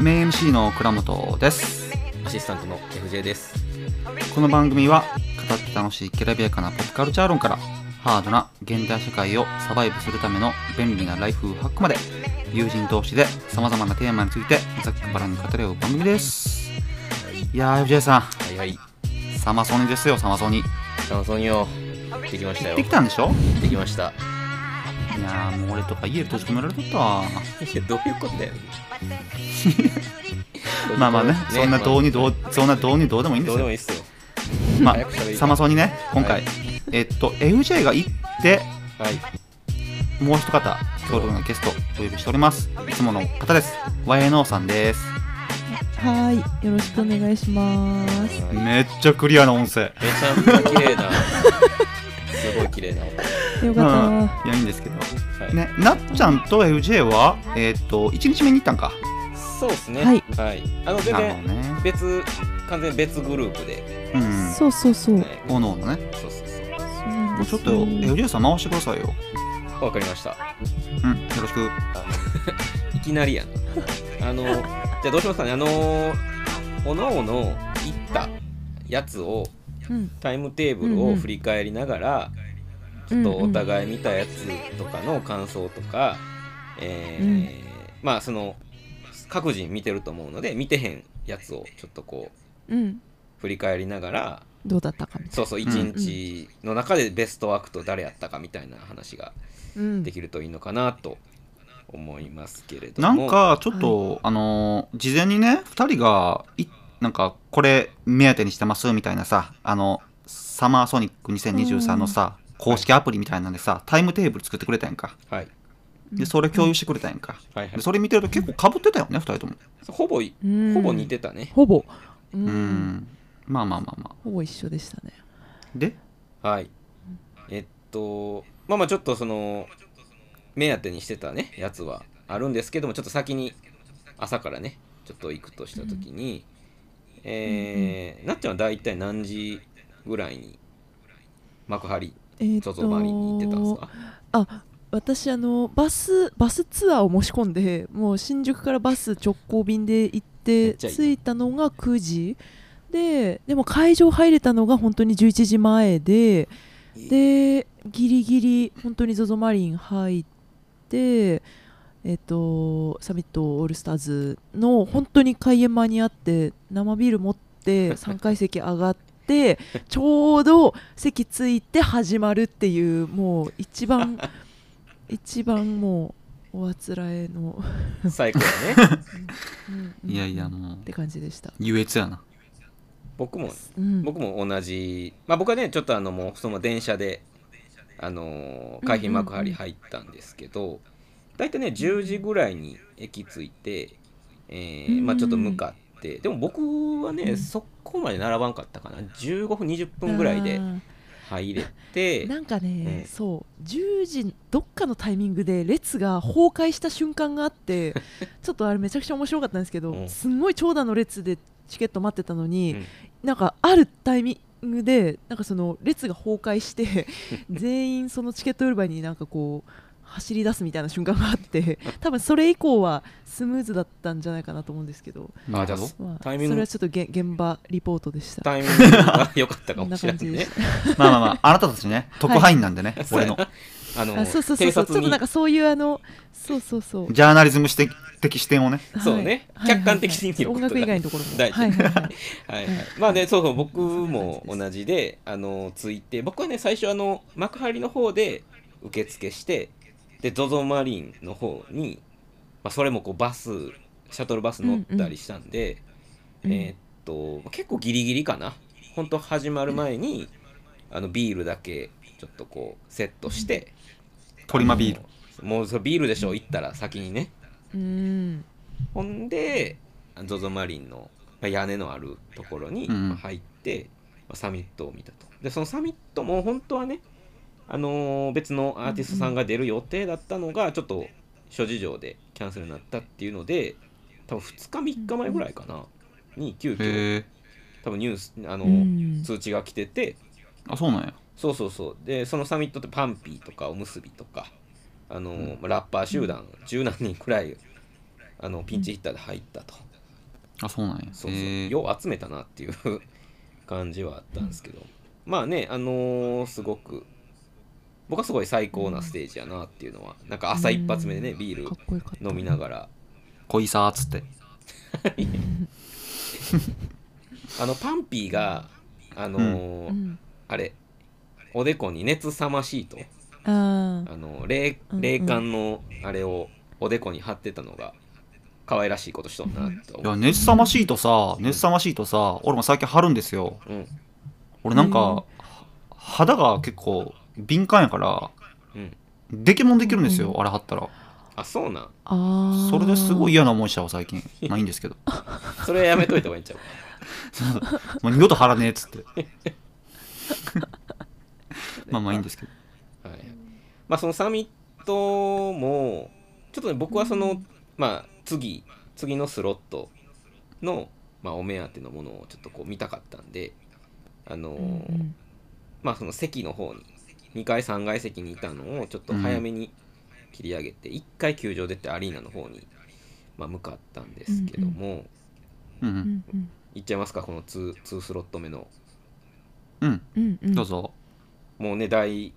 メイン MC の倉本ですアシスタントの FJ です。この番組は語って楽しいきらびやかなポップカルチャー論からハードな現代社会をサバイブするための便利なライフハックまで友人同士で様々なテーマについてざっくばらんに語り合う番組ですいやー FJ さはいはい。んサマソニですよサマソニ行サマソニをできましたよ。ってきたんでしょ？できました。いやーもう俺とか家で閉じ込められとったわいや、どういうことだよ。まあまあねそんなどうにどうそんなどうにどうでもいいんですよどうでもいいっすよ。まあサマソニね今回、はいえっと FJ が行ってはい。もう一方、今日のゲストお呼びしております。いつもの方です。YNO さんです。はい、よろしくお願いします。めめっちゃクリアな音声。ちゃくちゃ綺麗な。すごい綺麗な音。ようん。かっいや、いいんですけど。はいね、なっちゃんと FJ は、えっと、1日目に行ったんか？そうですね。はい。はい。あの、全然ね。別、完全別グループで。うんた。。そうそうそう。はいおのおのね。そうそうそそうちょっと FJ さん回してくださいよ。う。わかりました。うん、よろしく。いきなりやな。あの、じゃあどうしますかね。あの、おのおの行ったやつを、うん、タイムテーブルを振り返りながら、ちょっとお互い見たやつとかの感想とか、えーまあその各人見てると思うので見てへんやつをちょっとこううん、振り返りながらどうだったかみたいそうそう一日の中でベストアクト誰やったかみたいな話がな。うん。で、きるといいのかなと思いますけれどなもんか、ちょっと、あのー、事前にね、2人が、いなんか、これ目当てにしてますみたいなさ、あの、サマーソニック2023のさ、公式アプリみたいなんでさ、タイムテーブル作ってくれたやんか。はいで、それ共有してくれたやんか。はいはいでそれ見てると結構かぶってたよね、2人とも。ほぼいうんほぼ似てたねほぼ、う、うんん。まあまあまあまあ。ほぼ一緒でしたね。で、はいえっとまあまあちょっとその目当てにしてたねやつはあるんですけどもちょっと先に朝からねちょっと行くとした時に、えーなっちゃんは大体何時ぐらいに幕張えリンに行ってたんですか？あ、私あのバスバスツアーを申し込んで、もう新宿からバス直行便で行って着いたのが9時。で、でも会場入れたのが本当に11時前で、でギリギリ本当に ZOZO マリン入って、えっとサミットオールスターズの本当に開演間に合って生ビール持って3階席上がってちょうど席ついて始まるっていうもう一番 一番もうおあつらえの、最高だね。うんうんいやいやもう。って感じでした、優越やな。僕もうん、僕も同じ。まあ僕はねちょっとあのもうその電車であのー海浜幕張入ったんですけど、大体ね10時ぐらいに駅着いて、えーまあちょっと向かってでも僕はね、そこまで並ばんかったかな。15分20分ぐらいで入れて。なんかね、うんそう。10時どっかのタイミングで列が崩壊した瞬間があって ちょっとあれめちゃくちゃ面白かったんですけど、うん。すんごい長蛇の列でチケット待ってたのに、うん。なんかあるタイミングでなんかその列が崩壊して全員そのチケット売り場になんかこう走り出すみたいな瞬間があって 多分それ以降はスムーズだったんじゃないかなと思うんですけど、あじゃまあ、タイミング？それはちょっとげ現場リポートでした。タイミングが良かったかもしれないね。まあまあまあ、あなたたちね、特派員なんでね、俺の。あのそうそうそうそう。ちょっとなんかそういうあのそうそうそう。ジャーナリズム的的視点をね。そうね。はい。客観的に見ることが音楽以外のところも。大事。はいはいはい。はいはい、まあねそうそう僕も同じであのついて僕はね最初あの幕張の方で受付してで ZOZO マリンの方に、まあ、それもこうバスシャトルバス乗ったりしたんで、うんうん。えーっと結構ギリギリかな。本当始まる前に、あのビールだけちょっとこうセットして、トリマビール。もうそれビールでしょ行ったら先にね。うん。ほんで ZOZO マリンのまあ屋根のあるところに入って、まあサミットを見たと。でそのサミットも本当はねあのー別のアーティストさんが出る予定だったのがちょっと諸事情でキャンセルになったっていうので多分2日3日前ぐらいかな。に急遽多分ニュースあの、うん。通知が来てて。あそうなんや。そうそうそう。でそのサミットってパンピーとかおむすびとかあの、まあラッパー集団十何人くらいあのピンチヒッターで入ったと、あそうなんや。そうそう。よう集めたなっていう 感じはあったんですけど、まあねあのーすごく僕はすごい最高なステージやなっていうのはなんか朝一発目でねビール飲みながら。恋さーっつって。あのパンピーがあのーうん。あれおでこに熱さまシートあーあの冷うんうん。冷感のあれをおでこに貼ってたのが可愛らしいことしとんなっていや熱さまシートさ熱さまシートさ俺も最近貼るんですよ。うん。俺なんか肌が結構敏感やからうん、デケモンできるんですよ、うんあれ貼ったら。あそうなん？あー。それですごい嫌な思いしたわ最近まあいいんですけど。それやめといた方がいいんちゃう？もう二度と貼らねえっつって。まあまあいいんですけど。はい、まあそのサミットもちょっとね僕はその、まあ次次のスロットの、まあ、お目当てのものをちょっとこう見たかったんであのーうんうん。まあその席の方に2階3階席にいたのをちょっと早めに切り上げて、1回球場出てアリーナの方に、まあ、向かったんですけども、うんううんんうん。いっちゃいますかこの 2, 2スロット目の。うん。うんうん。どうぞ。もうね大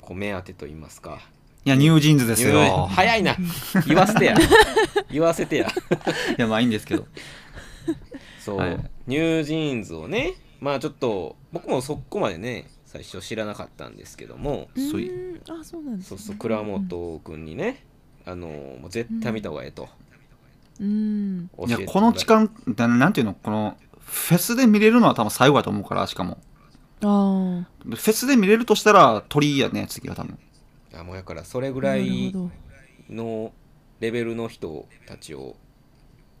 こう目当てと言いますか。いやニュージーンズですよ。早いな。言わせてや。言わせてや。いやまあいいんですけど。そう、はい。ニュージーンズをねまあちょっと僕もそこまでね最初知らなかったんですけども。うんそういあそうなんですね。そうそう倉本君にねあのもう絶対見た方がええと。うん。いやこの時間ななんていうのこのフェスで見れるのは多分最後だと思うからしかも。あー。フェスで見れるとしたら鳥やね次は多分。あもうやからそれぐらいのレベルの人たちを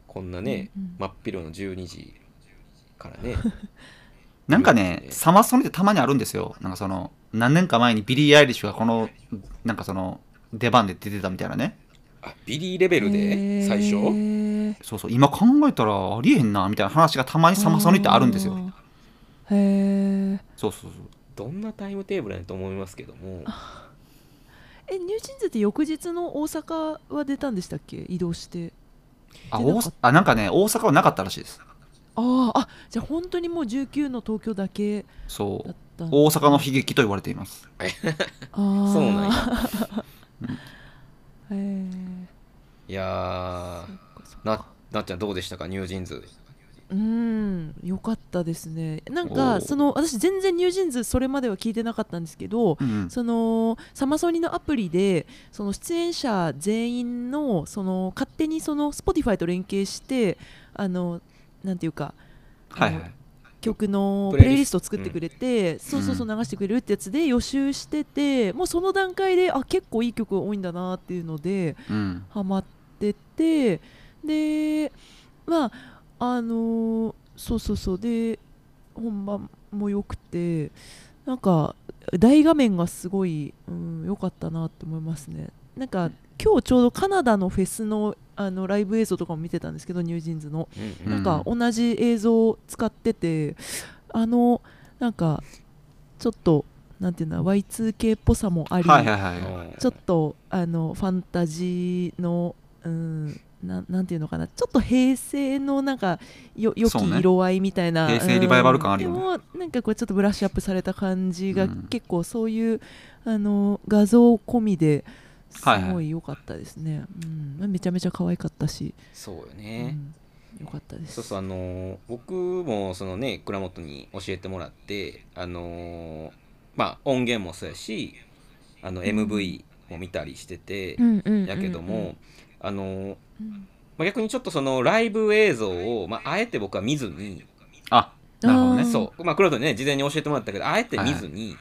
こんなね、うんうん。真っ昼の12時からね なんかねうんサマソニってたまにあるんですよ。なんかその何年か前にビリー・アイリッシュがこのなんかその出番で出てたみたいなね。あビリーレベルで？最初、そうそう。今考えたらありえへんなみたいな話がたまにサマソニってあるんですよ。へえそうそうそう。どんなタイムテーブルやと思いますけども。えニュージーンズって翌日の大阪は出たんでしたっけ？移動して。あ大あなんかね大阪はなかったらしいですあーあじゃあ本当にもう19の東京だけそう。だったんだ。大阪の悲劇と言われています。あー。そうなんや。へえいやー。ななっちゃんどうでしたか？ニュージーンズうんよかったですね。なんかその私全然ニュージーンズそれまでは聞いてなかったんですけど、うんうん。そのサマソニのアプリでその出演者全員のその勝手にその Spotify と連携してあのなんていうかはいはい。曲のプレイリスト。を作ってくれて、そうそうそう流してくれるってやつで予習しててもうその段階であ結構いい曲多いんだなっていうのでうん。ハマっててでまああのーそうそうそうで本番も良くてなんか大画面がすごい良、うん、良かったなと思いますね。なんか今日ちょうどカナダのフェスのあのライブ映像とかも見てたんですけどニュージーンズの。うんうん。なんか同じ映像を使っててあのなんかちょっとなんていうの Y2K っぽさもあり、はいはいはい。うんちょっとあのファンタジーの、うん、ななんていうのかなちょっと平成のなんかよ良き色合いみたいな、平成リバイバル感あるよね。なんかこうちょっとブラッシュアップされた感じが、うん。結構そういうあの画像込みですはいはい。ごい良かったですね、うん、めちゃめちゃ可愛かったし、そうようね、ん、良かったです。そうそうあのー僕もそのね倉本に教えてもらってあのーまあ音源もそうやしあの MV も見たりしてて、うんうんうんうんやけども、あのまあ、逆にちょっとそのライブ映像を、まあ、あえて僕は見ずに、あなるほどね。そう。まあ倉本にね事前に教えてもらったけどあえて見ずに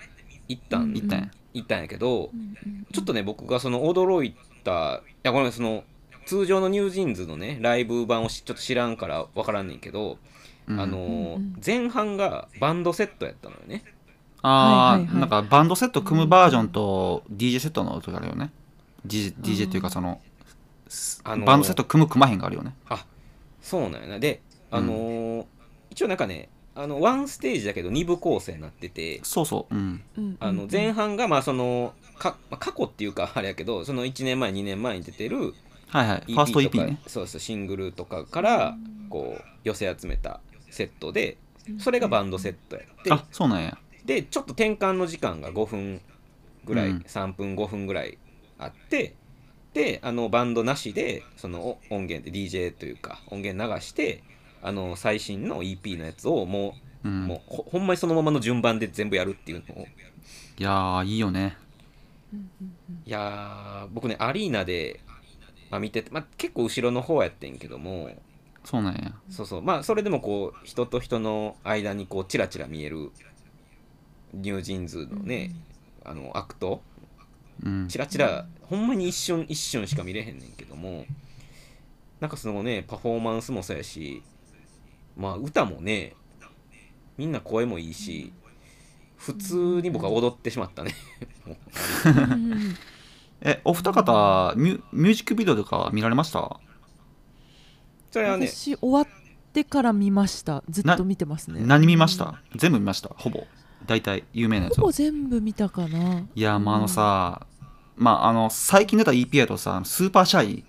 行ったん、はい行ったんや行ったんやけどうんうんちょっとね僕がその驚いたいやごめんその通常のニュージーンズのねライブ版をしちょっと知らんから分からんねんけど、うん。あのーうんうん。前半がバンドセットやったのよね。あー、はいはいはい。なんかバンドセット組むバージョンと DJ セットの音があるよね。DJ, DJ っていうかその、すあのーバンドセット組む組まへんがあるよね。あそうなんやな。であのー一応なんかねあのワンステージだけど2部構成になっててそうそう。うん。うん。あの前半がまあそのか、まあ過去っていうかあれやけどその1年前2年前に出てるはいはい。EP ファーストとか EP ね。そうそうシングルとかからこう寄せ集めたセットでそれがバンドセットやって。あそうなんや。でちょっと転換の時間が5分ぐらい、うん。3分5分ぐらいあってであのバンドなしでそのお音源で DJ というか音源流してあの最新の EP のやつをもう,、うん。もうほほんまにそのままの順番で全部やるっていうのを。いやーいいよね。いやー僕ねアリーナで、まあ、見てて、まあ、結構後ろの方やってんけども。そうなんや。そうそう。まあそれでもこう人と人の間にこうチラチラ見える。ニュージーンズのね、あのアクト。うん。チラチラほんまに一瞬一瞬しか見れへんねんけども。なんかそのねパフォーマンスもそうやしまあ歌もねみんな声もいいし普通に僕は踊ってしまったね。えお二方ミュミュージックビデオとか見られました？それはね私終わってから見ました。ずっと見てますね。何見ました？全部見ました。ほぼ。大体有名なやつをほぼ全部見たかな。いやまああのさまああの最近出た EP やとさスーパーシャイ。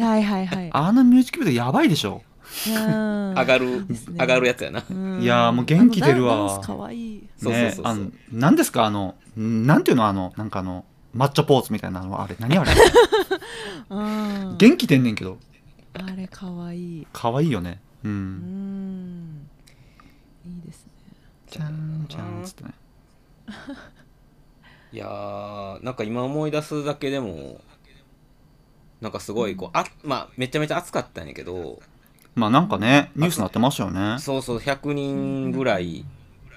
はいはいはい。あのミュージックビデオやばいでしょ上上がる、上がるやつやな。いやーもう元気出るわ。いい。そうそうそうそう。ねあの何ですかあのなんていうのあのなんかあの抹茶ポーズみたいなのあれ何あれ？うん。元気出んねんけど。あれかわい。い可愛いよね。ううん。んいいですね。じゃんじゃんっつってね。いやーなんか今思い出すだけでもなんかすごいこうあまあめちゃめちゃ暑かったんやけどまあなんかねニュースになってましたよね。そうそう100人ぐらい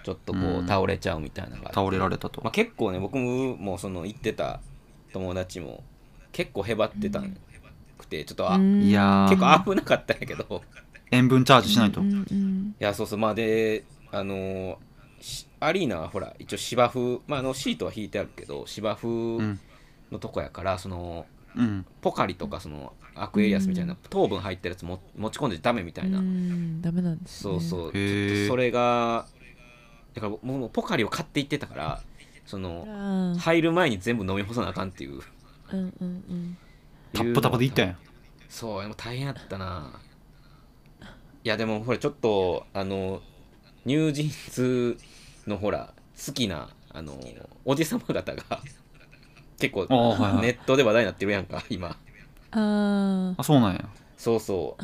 ちょっとこううん。倒れちゃうみたいなのが倒れられたと。まあ、結構ね僕もその行ってた友達も結構へばってたんくてちょっとあ、うん。いやー。結構危なかったんやけど。塩分チャージしないと。いやそうそう。まあであのアリーナはほら一応芝生、まあ、あのシートは引いてあるけど芝生うん。のとこやから、そのうん。ポカリとかそのアクエリアスみたいな糖分入ったやつも持ち込んでダメみたいな、うん。ダメなんですね。そうそう。それがだからもうポカリを買っていってたからそのうん。入る前に全部飲み干さなあかんっていう。うんうんうん。タップタプでいったんや。そうでも大変やったな。いやでもほらちょっとあのニュージーンズのほら好きなあのおじさま方が結構ネットで話題になってるやんか今ああそうなんや。そうそう。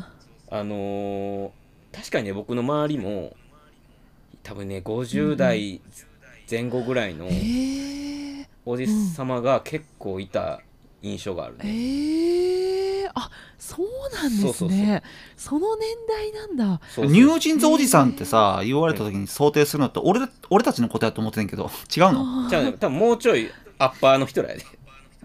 あのー確かにね僕の周りも多分ね50代前後ぐらいのおじさまが結構いた印象があるね、えー、あそうなんですね。そうそうそう。その年代なんだ。そうそう。ニュージーンズおじさんってさ言われた時に想定するのって俺だ俺たちのことやと思ってんけど違うの？じゃあね多分もうちょいアッパーの人らやで。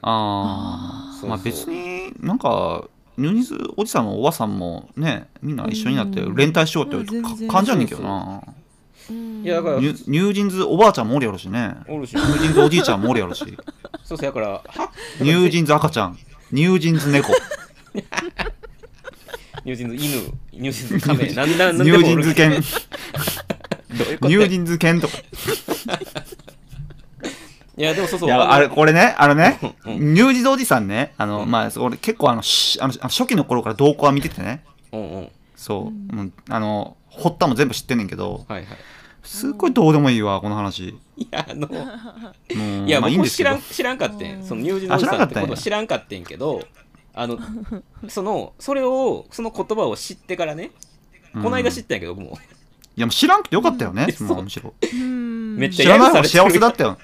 ああそうそう。まあ別になんかニュージーンズおじさんもおばさんもねみんな一緒になってうん。連帯しようって感じやねんけどな。うん。いやだからニュニュージーンズおばあちゃんもおるやろしね。おるし。ニュージーンズおじいちゃんもおるやろし。そうそうだからはニュージーンズ赤ちゃん。ニュージーンズ猫。ニュージーンズ犬。ニュージーンズカメなんなんニュージーンズ犬ニュージーンズ犬とかいやでもそうそう。いやあれこれねあのねうニュージーンズおじさんねあのうん。まあ俺結構あのしあの初期の頃から動向は見ててね。うんうん。そう、うん、あの発端も全部知ってんねんけどはいはい。すっごいどうでもいいわこの話。いやあのもういや、まあいいん僕知ですけど。らん知らんかってうん。んそのニュージーンズおじさんってことあ知らんかってんけどあのそのそれをその言葉を知ってからねこの間知うんったんやけど僕も。いやもう知らんくてよかったよね、むしろ。うんめっちゃ知らない方が幸せだったよ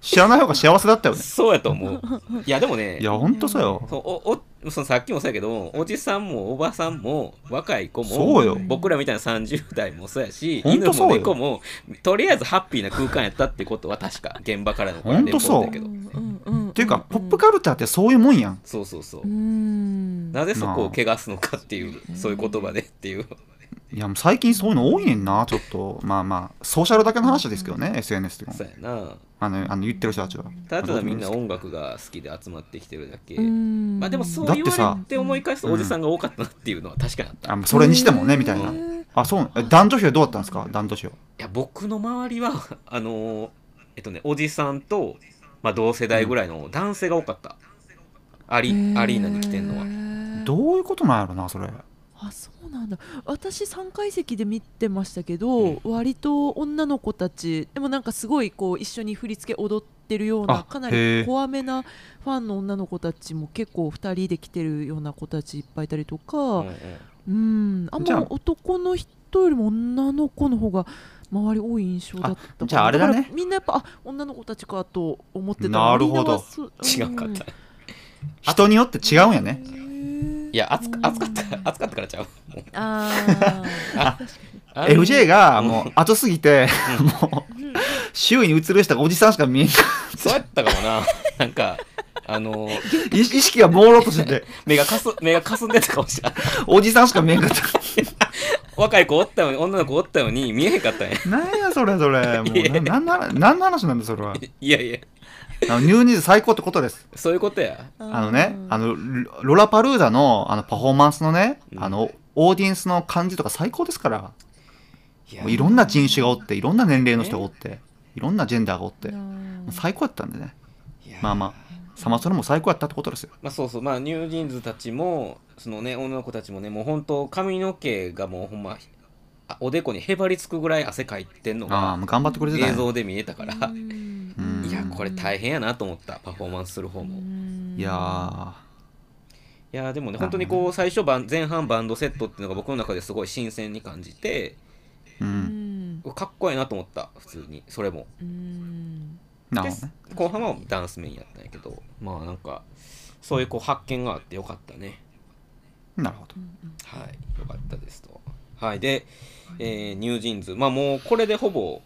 知らない方が幸せだったよね。そうやと思う。いやでもねいやほんとそうよ。そうおおそのさっきもそうやけどおじさんもおばさんも若い子もそうよ。僕らみたいな30代もそうやし犬も猫もとりあえずハッピーな空間やったってことは確か現場からのほんとそう。レポートやけど。うんうんうんっていうかポップカルチャーってそういうもんやん。そうそうそう。うん。なぜそこを汚すのかっていうそういう言葉でっていういやもう最近そういうの多いねんな。ちょっと。まあまあソーシャルだけの話ですけどね、SNS とかも。そうやな。あのあの言ってる人たちは。ただただみんな音楽が好きで集まってきてるだけ。うん。まあでもそう言だってさわれて思い返すとおじさんが多かったなっていうのは確かにあった、いあそれにしてもねみたいな。あそう。え男女比はどうだったんですか？男女比は。や僕の周りは あのーえっとねおじさんと、まあ、同世代ぐらいの男性が多かった、アリアリーナに来てんのは。はどういうことなんやろなそれあそうなんだ。私3階席で見てましたけど、割と女の子たちでもなんかすごいこう一緒に振り付け踊ってるようなあかなり怖めなファンの女の子たちも結構2人で来てるような子たちいっぱいいたりとか、うんうん。うん、あんま男の人よりも女の子の方が周り多い印象だったじゃああれだね。みんなやっぱあ女の子たちかと思ってたなるほど。違うかった。人によって違うんやねいや暑か暑かった暑かったからちゃう。あああ FJ がうんもう後すぎてもう周囲に映る人がおじさんしか見えんそうやったかもな。なんかあのー意識が朦朧としてて。目がかす目がかすんでたかもしれないおじさんしか見えんかった。若い子おったように女の子おったように見えへんかったんや。なんやそれそれ。もうななんの話何の話なんだそれは。いやいやあのニューニーズ最高ってことです。そういうことや。ああのねあのロロラパルーザのあのパフォーマンスのね、うん。あのオーディエンスの感じとか最高ですから。いや。もういろんな人種がおっていろんな年齢の人がおっていろんなジェンダーがおって。うん。最高やったんでね。まあまあサマソニも最高やったってことですよ。まあそうそう。まあニュージーンズたちもそのね女の子たちもねもう本当髪の毛がもうほんまあおでこにへばりつくぐらい汗かいてんのがああもう頑張ってくれてた映像で見えたから。うんこれ大変やなと思った。パフォーマンスする方も。いやいやでもね本当にこう最初前半バンドセットっていうのが僕の中ですごい新鮮に感じてーううん。んかっこいいなと思った普通に。それも。うん。後半はダンスメインやったんやけどまあなんかそういうこう発見があってよかったね。なるほど。はいよかったですと。はいで、えーニュージーンズ。まあもうこれでほぼ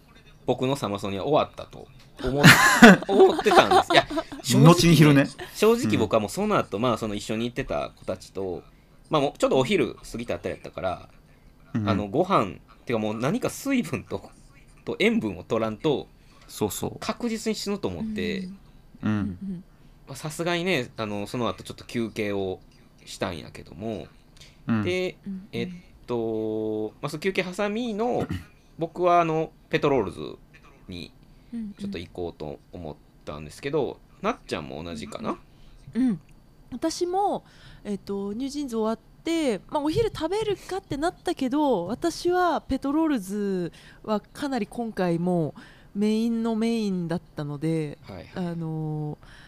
僕のサマソニは終わったと思っ 思ってたんです。いや正直後に昼ね。正直僕はもうその後、まあその一緒に行ってた子たちとまあもうちょっとお昼過ぎたあたりやったから、うんあのご飯てかもう何か水分とと塩分を取らんとそうそ確実に死ぬと思ってうううんん。まあさすがにねあのその後ちょっと休憩をしたんやけども、うん。でうん。えっと、まあ、その休憩挟みの僕はあのペトロールズにうんちょっと行こうと思ったんですけど、なっちゃんも同じかな、うん、私も、えっとニュージーンズ終わって、まあ、お昼食べるかってなったけど私はペトロールズはかなり今回もメインのメインだったので、はい。あのー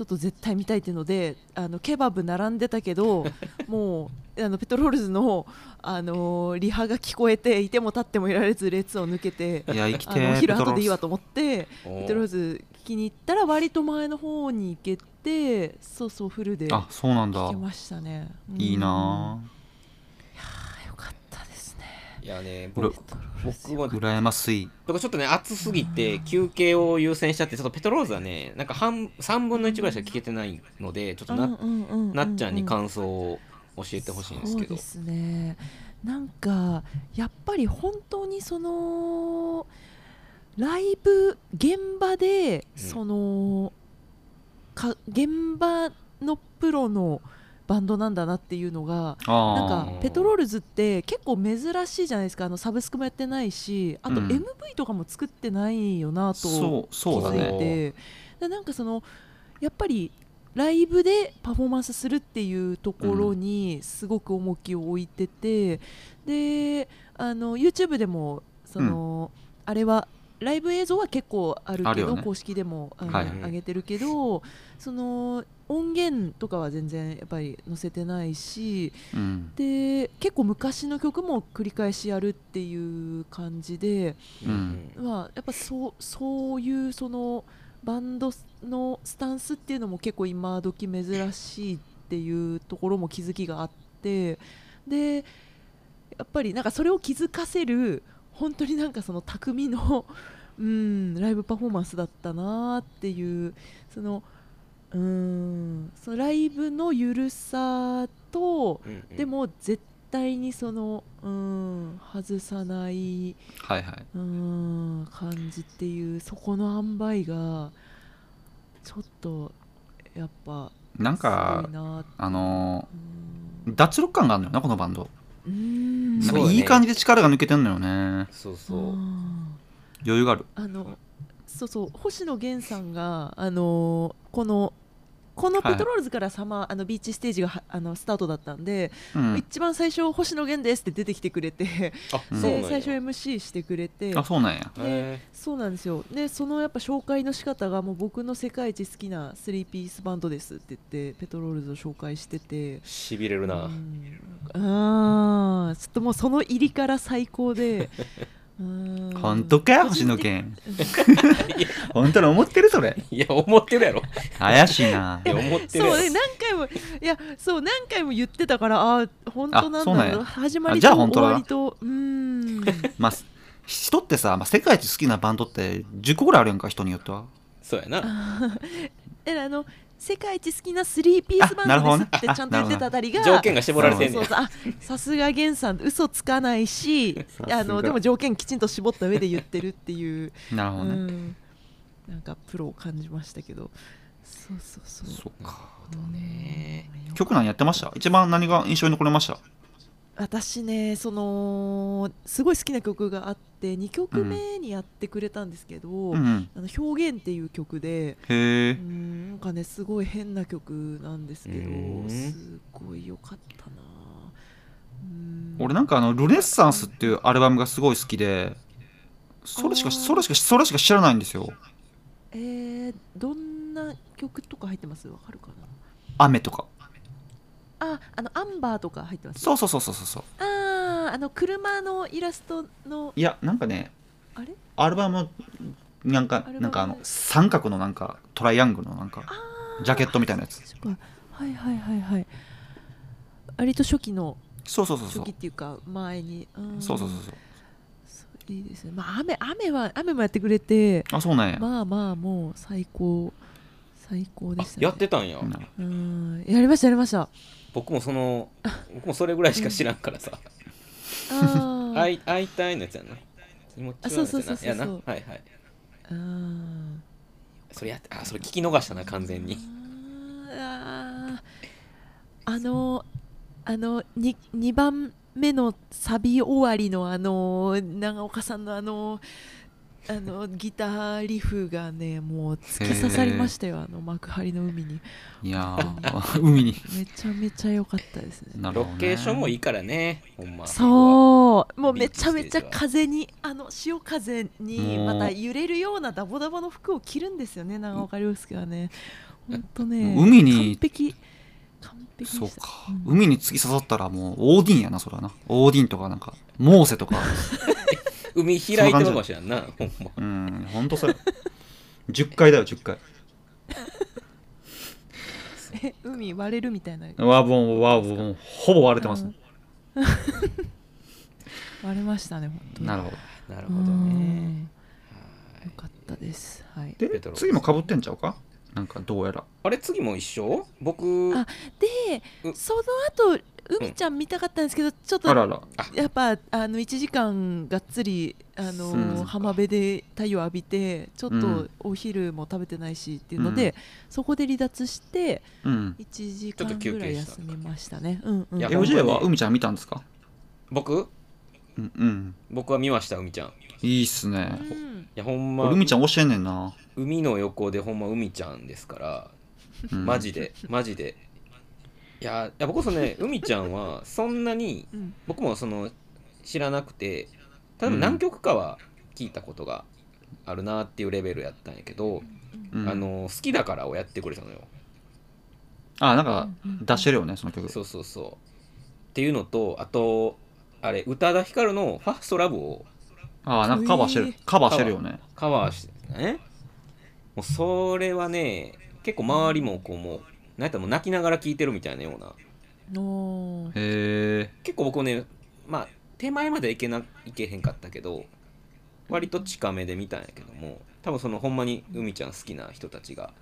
ちょっと絶対見たいっていうのであのケバブ並んでたけど もうあのペトロールズの、あのーリハが聞こえていても立ってもいられず列を抜けていや生きてあのお昼後でいいわと思って。ペトロールズ聞きに行ったら割と前の方に行けてそうそうフルであそうなんだ。聞けましたね。いいなあ。よかったですねいやね僕僕はぁ羨ましい。僕ちょっとね暑すぎて休憩を優先しちゃってちょっとペトローズはねなんか半3分の1ぐらいしか聞けてないのでちょっとな,、なっちゃんに感想を教えてほしいんですけど。そうですね。なんかやっぱり本当にそのライブ現場でうん。その、か現場のプロのバンドなんだなっていうのがあなんあかペトロールズって結構珍しいじゃないですか。あのサブスクもやってないしあとうん。MV とかも作ってないよなと気づいね。てでなんかそのやっぱりライブでパフォーマンスするっていうところにすごく重きを置いてて、であの YouTube でもその、あれはライブ映像は結構あるけど、ね。公式でもあの、はい。上げてるけどその音源とかは全然やっぱり載せてないしうん。で結構昔の曲も繰り返しやるっていう感じで、うん。まあ、やっぱそうそういうそのバンドのスタンスっていうのも結構今時珍しいっていうところも気づきがあってでやっぱりなんかそれを気づかせる本当になんかその匠の、うん、ライブパフォーマンスだったなっていうそのうーんそのライブのゆるさとうんうん。でも絶対にそのうーん外さないはいはい。うーん感じっていうそこの塩梅がちょっとやっぱなんかあの脱力感があるのよなこのバンドーん。なんいい感じで力が抜けてんのよね。そうそう。うん余裕がある。あのそうそう星野源さんがあのこのこのペトロールズからサマー、あのビーチステージがはあのスタートだったんで、うん。一番最初星野源ですって出てきてくれてあうんそうなんや。で最初 MC してくれてあそうなんや。へそうなんですよ。でそのやっぱ紹介の仕方がもう僕の世界一好きなスリーピースバンドですって言ってペトロールズを紹介してて。しびれるな、うん。あーちょっともうその入りから最高でうん 本当かよ個星野源。本当に思ってるそれ。いや思ってるやろ。怪しいな。いや思ってるやろ。そうね何回もいやそう何回も言ってたからあー本当なんあそうなんや。だろう始まりあじゃと終あ本当だ。なわりとうーん。まあ人ってさ、まあ、世界一好きなバンドって10個ぐらいあるやんか人によっては。そうやな。えあの世界一好きなスリーピースバンドですってちゃんと言ってたあたりが条件が絞られてんねそうんそさすが源さん嘘つかないしあのでも条件きちんと絞った上で言ってるっていう、なるほどね、うん、なんかプロを感じましたけど。そうそうそう。そうか。ね。うん曲何やってました？一番何が印象に残りました？私ねそのすごい好きな曲があって2曲目にやってくれたんですけど「うん。うんあの表現」っていう曲でうんなんかねすごい変な曲なんですけうんどすごい良かったな。うん。俺なんかあのルネッサンスっていうアルバムがすごい好きでそれしかそれしかそれしか知らないんですよ。えー、どんな曲とか入ってます？わかるかな？雨とかああのアンバーとか入ってますそうそうそうそうそう。あーあの車のイラストの。いやなんかねあれ？アルバムなんかなんかあの三角のなんかトライアングルのなんかジャケットみたいなやつ。はいはいはいはい。割と初期の。そうそうそうそう。初期っていうか前に。うん。そうそうそうそう。そういいですね。まあ雨雨は雨もやってくれて。あそうなんや、まあまあもう最高。最高であしたね。やってたんや。なうん。やりましたやりました僕もその僕もそれぐらいしか知らんからさ。あー。会い会いたいのやつやな。気持ち悪いやつやな。やな。はいはい。あー。それやってあそれ聞き逃したな完全に。あー。あのあの 2, 2番目のサビ終わりのあの長岡さんのあのあのギターリフがねもう突き刺さりましたよあの幕張の海に。いやー 海に。めちゃめちゃ良かったですね。ロケーションもいいからねほんま。そう。もうめちゃめちゃ風にあの潮風にまた揺れるようなダボダボの服を着るんですよね長岡亮介はね。本当ね海に。完璧。完璧そうか、ん。海に突き刺さったらもうオーディンやなそれはな。オーディンとかなんかモーセとか 海開いてるかもしれんなほんま。うんほんとそれ10回だよ10回。え海割れるみたいな。わもうわもうほぼ割れてます、ね、う ん割れましたね本当になるほど。なるほどね。うん。よかったです。はい。で次もかぶってんちゃうか？なんかどうやら。あれ次も一緒？僕あでうその後海ちゃん見たかったんですけどちょっとあらら。やっぱあの1時間がっつりあの、うん浜辺で太陽浴びてちょっとうん。お昼も食べてないしっていうので、そこで離脱してうん。1時間ぐらい休みましたね。うんうん。いやえおじいほんまには海ちゃん見たんですか？僕？うん、うん、僕は見ました海ちゃん。いいいっすね、うん。やほんま俺海ちゃん教えんねんな、海の横でほんま海ちゃんですからうん、マジでマジでいやいや僕そのね 海ちゃんはそんなにうん。僕もその知らなくて多分うん。何曲かは聞いたことがあるなっていうレベルやったんやけど、うん。あの好きだからをやってくれたのよ。あなんか出してるよねその曲。そうそうそう。っていうのとあとあれ宇多田ヒカルの「ファーストラブをあなんかカバーしてる、えー。カバーしてるよね。カバーしてねもうそれはね結構周りもこうもうなんやったらもう泣きながら聴いてるみたいなような。へえ結構僕ねまあ手前までいけないけへんかったけど割と近めで見たんやけども多分そのほんまに海ちゃん好きな人たちが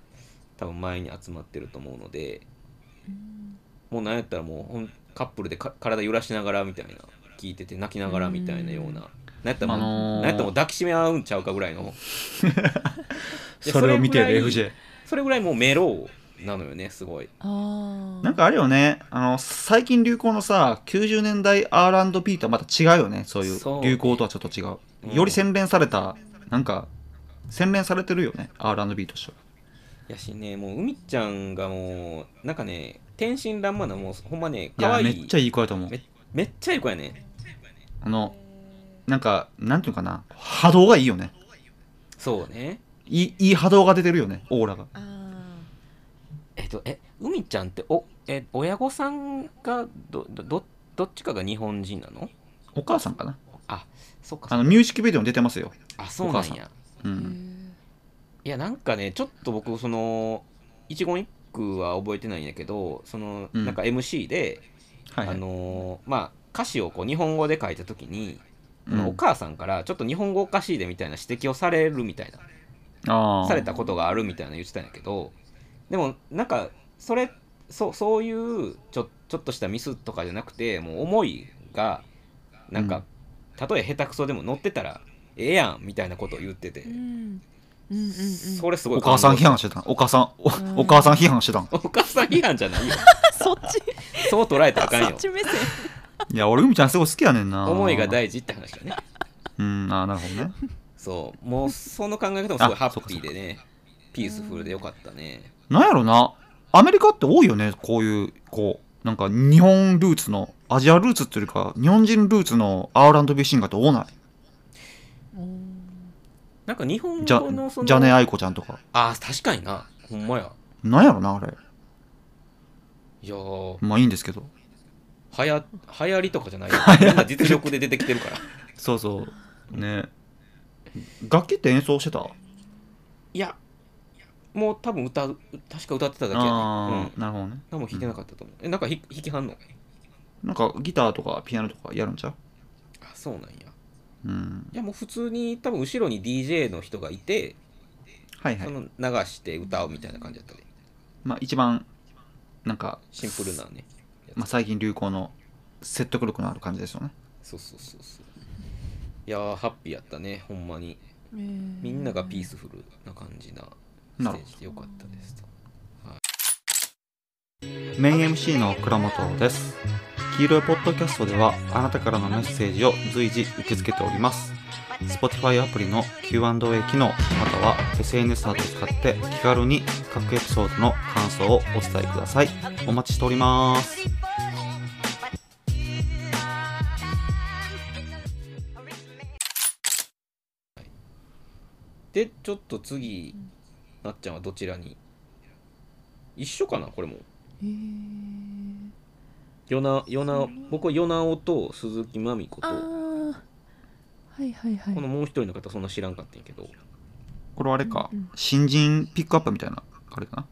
多分前に集まってると思うのでもうなんやったらもうほんカップルでか体揺らしながらみたいな聞いてて泣きながらみたいなような、なんやったらもう、あのー。なんやったらもう抱きしめ合うんちゃうかぐらいの。でそれを見てるそれぐらい FJ それぐらいもうメロウなのよねすごい。なんかあれよね。あの最近流行のさ90年代 R&B とはまた違うよね。そういう流行とはちょっと違う。うん。より洗練されたなんか洗練されてるよね R&B としては。やしねもう海ちゃんがもうなんかね天真爛漫なもうほんまねい可愛い。やめっちゃいい子やと思う。めめっちゃいい子やね。あのなんかなんていうのかな。波動がいいよね。そうね。いいいい波動が出てるよねオーラが。あえっとえ海ちゃんっておえ親御さんがどどどどっちかが日本人なの？お母さんかな。あそっか。あのミュージックビデオに出てますよ。あそうなんや。うー。んいやなんかねちょっと僕その一言一句は覚えてないんやけどその、うん。なんか MC で、はいはい。あのーまあ歌詞をこう日本語で書いた時に、うん。そのお母さんからちょっと日本語おかしいでみたいな指摘をされるみたいな。されたことがあるみたいな言ってたんやけどでもなんかそれそそういうちょちょっとしたミスとかじゃなくてもう思いがなんか、たとえ下手くそでも乗ってたらええやんみたいなことを言ってて、うん。うんうんうん。それすごいお母さん批判してた。んお母さんおうん。お母さん批判してたん。お母さん批判じゃないよ。そっち。そう捉えたらあかんよ。そっち目線。いや俺海ちゃんすごい好きやねんな。思いが大事って話だね。うんあーなるほどね。そう。もうその考え方もすごいあハッピーでね。ピースフルでよかったねなんやろな。アメリカって多いよね。こういうこうなんか日本ルーツのアジアルーツっていうか日本人ルーツの R&B シンガーって多ない？なんか日本じゃ語のそのじゃね愛子ちゃんとか。あ確かにな。ほんまや。なんやろなあれ。いやー。まあいいんですけど。はや流行りとかじゃないよ。みんな実力で出てきてるから。そうそう。ね。楽器って演奏してた？いやもう多分歌う確か歌ってただけやね。ああ、うん。なるほどね。何も弾いてなかったと思う。えなんか弾弾きはんの？なんかギターとかピアノとかやるんちゃう？あそうなんや。うん。いやもう普通に多分後ろに DJ の人がいて、はいはい。その流して歌うみたいな感じだったで。まあ一番なんかシンプルなねまあ、最近流行の説得力のある感じですよね。そうそうそうそう。いやーハッピーやったねほんまに。みみんながピースフルな感じなステージでよかったですメイン MC の倉本です。黄色いポッドキャストではあなたからのメッセージを随時受け付けております。Spotify アプリの Q&A 機能または SNS などを使って気軽に各エピソードの感想をお伝えください。お待ちしております。でちょっと次なっちゃんはどちらに？一緒かなこれも。へー。ヨナヨナ僕はヨナオと鈴木まみ子と。はいはいはい。このもう一人の方そんな知らんかったんやけど。これはあれか、うんうん。新人ピックアップみたいなあれか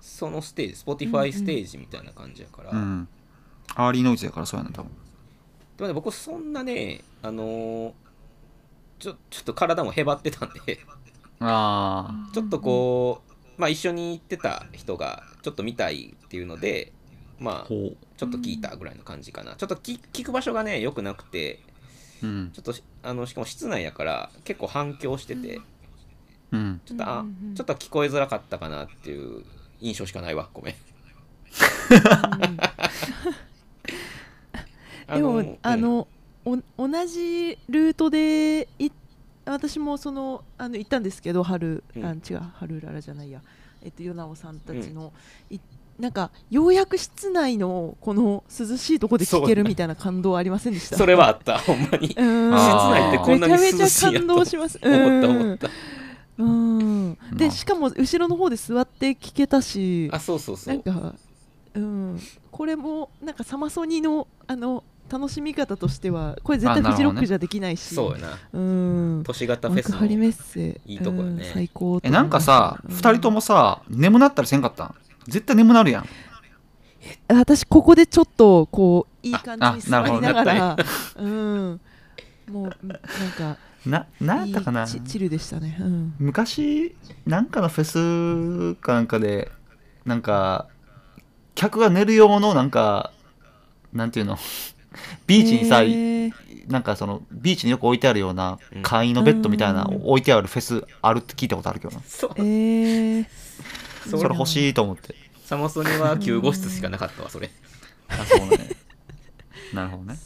そのステージ Spotify ステージみたいな感じやから、なうん。アーリーノイズやからそうやな多分。でもね僕そんなねあのーちょちょっと体もへばってたんであちょっとこうまあ一緒に行ってた人がちょっと見たいっていうのでまあちょっと聞いたぐらいの感じかな。ちょっと聞聞く場所がね良くなくてううん。ちょっとしあのしかも室内やから結構反響しててうん。ちょっとあうんうんうん。ちょっと聞こえづらかったかなっていう印象しかないわ。ごめん。でもうん。あの、お同じルートでい私もそのあの行ったんですけど春、うん。あ違う春ララじゃないや。えっと与那尾さんたちの、いなんかようやく室内のこの涼しいとこで聴けるみたいな感動ありませんでした？それはあった。ほんまに。室内ってこんなにめちゃめちゃ涼しいんやと感動します。思った思った。うん。まあ。でしかも後ろの方で座って聴けたしあそうそうそう。んなか、うん、これもなんかサマソニのあの楽しみ方としてはこれ絶対フジロックじゃできないし。そうやな。うん。都市型フェスのメッセいいとこやね。うん最高えなんかさ、うん。二人ともさ眠なったりせんかったん？絶対眠なるやん。私ここでちょっとこういい感じにあなるほど座りながらうん。もうなんかななんやったかな？いいチチルでしたね。うん。昔なんかのフェスかなんかでなんか客が寝る用のなんかなんていうの？ビーチにさ、なんかそのビーチによく置いてあるようなうん。簡易のベッドみたいなの置いてあるフェスあるって聞いたことあるけどな、そう。えー、そそれ欲しいと思って。サマソニは救護室しかなかったわそれ。あそうね。なるほどね。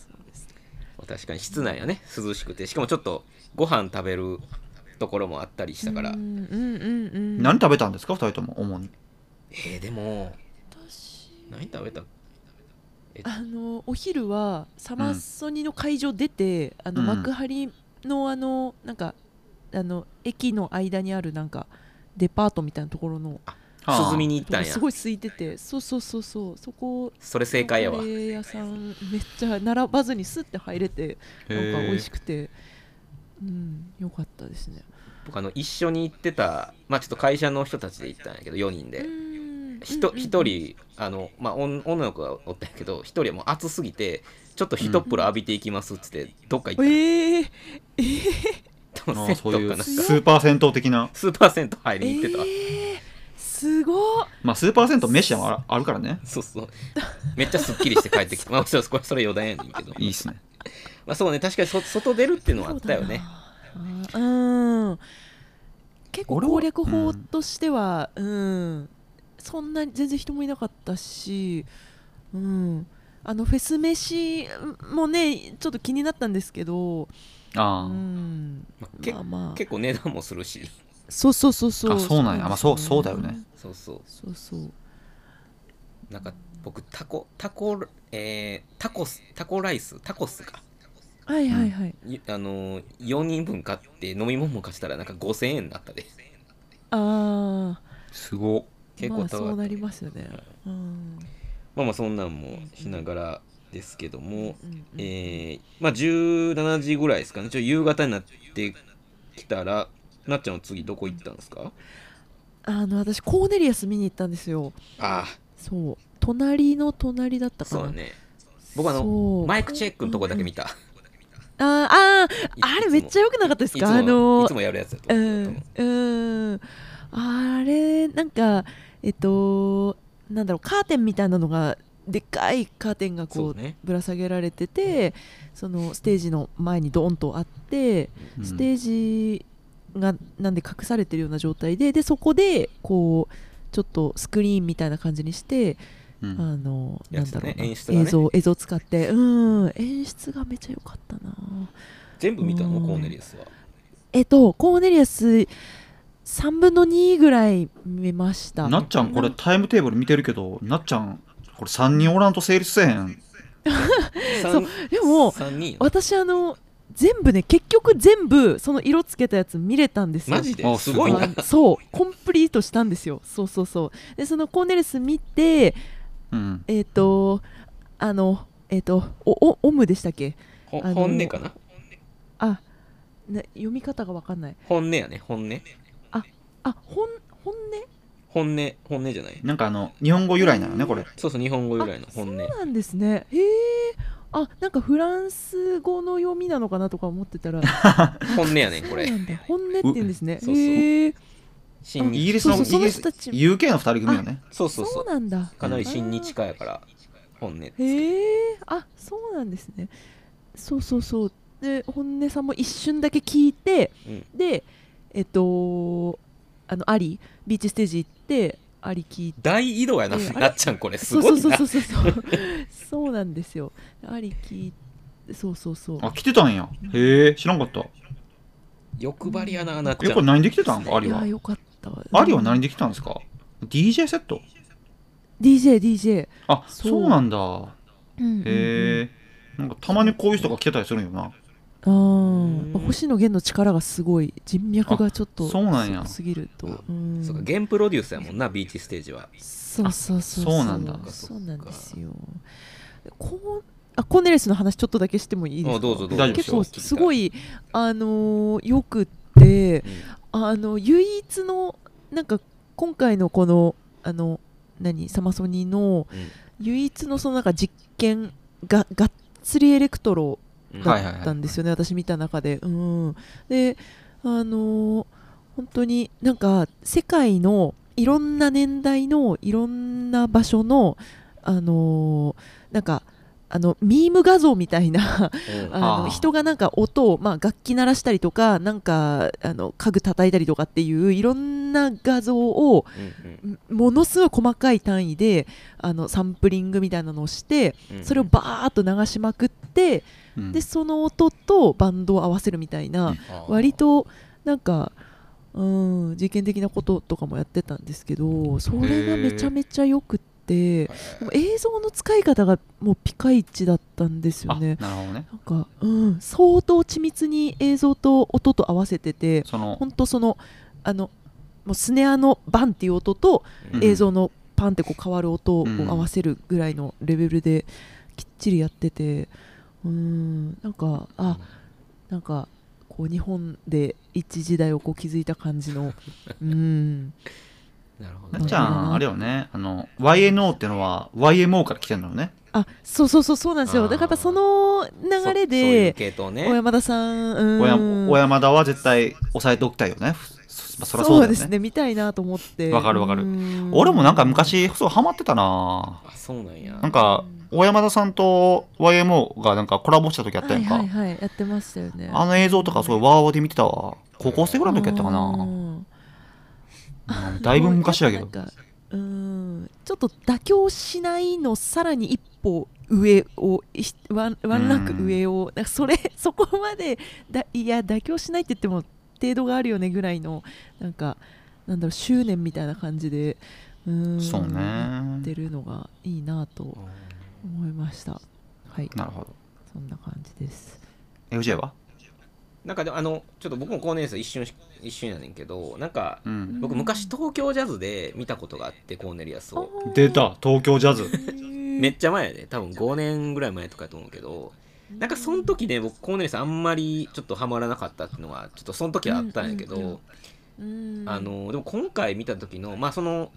確かに室内はね涼しくて。しかもちょっとご飯食べるところもあったりしたから。うんうんうんうん何食べたんですか？二人とも主に。えー、でも何食べたあのお昼はサマソニの会場出て、あのうん。幕張のあのなんかあの駅の間にあるなんかデパートみたいなところの涼みに行ったんや。すごい空いててそうそうそうそうそこそれ正解やわカレー屋さんめっちゃ並ばずにスッて入れてなんか美味しくて。うんよかったですね。僕あの一緒に行ってたまあちょっと会社の人たちで行ったんやけど4人で。うんひとうん一人あの、まあ、おん女の子がおったんやけど一人はもう暑すぎてちょっと一風呂浴びていきますっつってどっか行った、えー、多分銭あーそういう湯かなんかスーパー銭湯的な。スーパー銭湯入えりに行ってた。わ、ー、すごっ。まあスーパー銭湯飯はああるからね。そうそう。めっちゃすっきりして帰ってきて。まあそれこれそれ余談やねんけど。いいっすね。まあそうね確かにそ外出るっていうのはあったよね。そうん。結構攻略法としてはうん、そんなに全然人もいなかったしうん。あのフェス飯もねちょっと気になったんですけどうあ。ん。まあけまあまあ。結構値段もするし。そうそうそうそう。あそうなんや。まあそうそうだよね。そうそう。そうそう。なんか僕タコタコえー、タコスタコライスタコスか。はいはいはい、いあのー、4人分買って飲み物も貸したらなんか5000円になったで。ああすご結構高かった、まあそうなりますよね。うん。まあまあそんなんもしながらですけども、うんうんえー、まあ17時ぐらいですかね。ちょ夕方になってきたらなっちゃんは次どこ行ったんですか？あの私コーネリアス見に行ったんですよ。あそう。隣の隣だったかな。あそうだね。僕あのマイクチェックのとこだけ見た、あーあーいあれめっちゃ良くなかったですか？あのいつもやるやつだとう。思う、んうんあれなんかえっとなんだろうカーテンみたいなのがでっかいカーテンがこうぶら下げられててそのステージの前にドーンとあっていステージがなんで隠されてるような状態ででそこでこうちょっとスクリーンみたいな感じにして、うん。あのなんだろうな、演出がね。映像映像使って。うん。演出がめちゃ良かったな。全部見たの？うん。コーネリアスは。えっとコーネリアス3分の2ぐらい見ました。なっちゃんこれタイムテーブル見てるけどなっちゃんこれ3人おらんと成立せえへん。そうでも3人私あの全部ね結局全部その色つけたやつ見れたんですよ。マジで？あすごいそうコンプリートしたんですよ。そうそうそう。でそのコーネリアス見てうん。えっ、とあのえっ、とおおオムでしたっけ？本音かな？あな読み方がわかんない。本音やね本音あ本本音？本音本音じゃない？なんかあの日本語由来なのねこれ。そうそう日本語由来のあ本音。そうなんですね。へえあなんかフランス語の読みなのかなとか思ってたら。本音やねんこれ。そうなんだ。本音って言うんですね。へえ新日。イギリスのそうそうイギリス UK の2人組よね。そうそうそそううなんだ。かなり親日家やから本音へえあそうなんですね。そうそうそう。で本音さんも一瞬だけ聞いてうん。でえっとあのアリビーチステージ行ってアリ聞いて。大移動やななっちゃんこれ。すそうごいそそうそう。そうそうそうなんですよ。アリ聞いてそうそうそう。あ来てたんや。へえ知らんかった。欲張りやななっちゃん。えこれ何で来てたんアリは？いやよかった。アリは何で来たんですか？DJ セット？DJDJ あそうそうなんだ。うんうんうん。へえ。なんかたまにこういう人が来てたりするんよなあー星野源の力がすごい。人脈がちょっとあそうなんや。すぎると。うん。そうか原プロデュースやもんなビーチステージは。そうそうそうそう。なんだ。そうなんですよ。こうあコーネレスの話ちょっとだけしてもいいですか？あどうぞどうぞ。大丈夫結構すごいあのーよくってうん。あの唯一のなんか今回のこのあの何？サマソニのうん。唯一のそのなんか実験ががっつりエレクトロだったんですよね、私見た中で。うん、であのー本当になんか世界のいろんな年代のいろんな場所の、あのーなんかあのミーム画像みたいなうん。あはあの人がなんか音を、まあ、楽器鳴らしたりとかなんかあの家具叩いたりとかっていういろんな画像をうんうん。ものすごい細かい単位であのサンプリングみたいなのをしてうんそれをバーッと流しまくってうん。でその音とバンドを合わせるみたいな、割となんか、うん、実験的なこととかもやってたんですけどそれがめちゃめちゃよくってでも映像の使い方がもうピカイチだったんですよあね。なるほどね。なんか、うん、相当緻密に映像と音と合わせてて本当そのあのもうスネアのバンっていう音とうん。映像のパンってこう変わる音をうん。合わせるぐらいのレベルできっちりやっててうんなんかあなんかこう日本で一時代をこう築いた感じの うん。なるほどねなっちゃんあれよね。あの YNO ってのは YMO から来てるのよね。あそうそうそうそうなんですよ。だからやっぱその流れで系統ね。小山田さんうん。小山小山田は絶対押さえておきたいよねそ,、まあ、そりゃそうだよね。ですね見たいなと思って。わかるわかる。うん。俺もなんか昔そうハマってたな。あそうなんや。なんか小山田さんと YMO がなんかコラボした時あったやんか、はいはいはいやってましたよね。あの映像とかすごいワーワーで見てたわ。高校生ぐらいの時やったかうなん。うんだいぶ昔やけど。なんかうん。ちょっと妥協しないのさらに一歩上をいワンワンランク上をなんかそれそこまでだいや妥協しないって言っても程度があるよねぐらいのなんかなんだろう執念みたいな感じでうんそうね。やってるのがいいなと思いました。はい。なるほど。そんな感じです。FJ は？なんかでもあのちょっと僕も高年生一瞬し一瞬やねんけどなんかうん。僕昔東京ジャズで見たことがあってコーネリアスを。出た。東京ジャズ。めっちゃ前やで多分5年ぐらい前とかやと思うけどなんかその時ね僕コーネリアスあんまりちょっとハマらなかったっていうのがちょっとその時はあったんやけど、あのでも今回見た時のまあその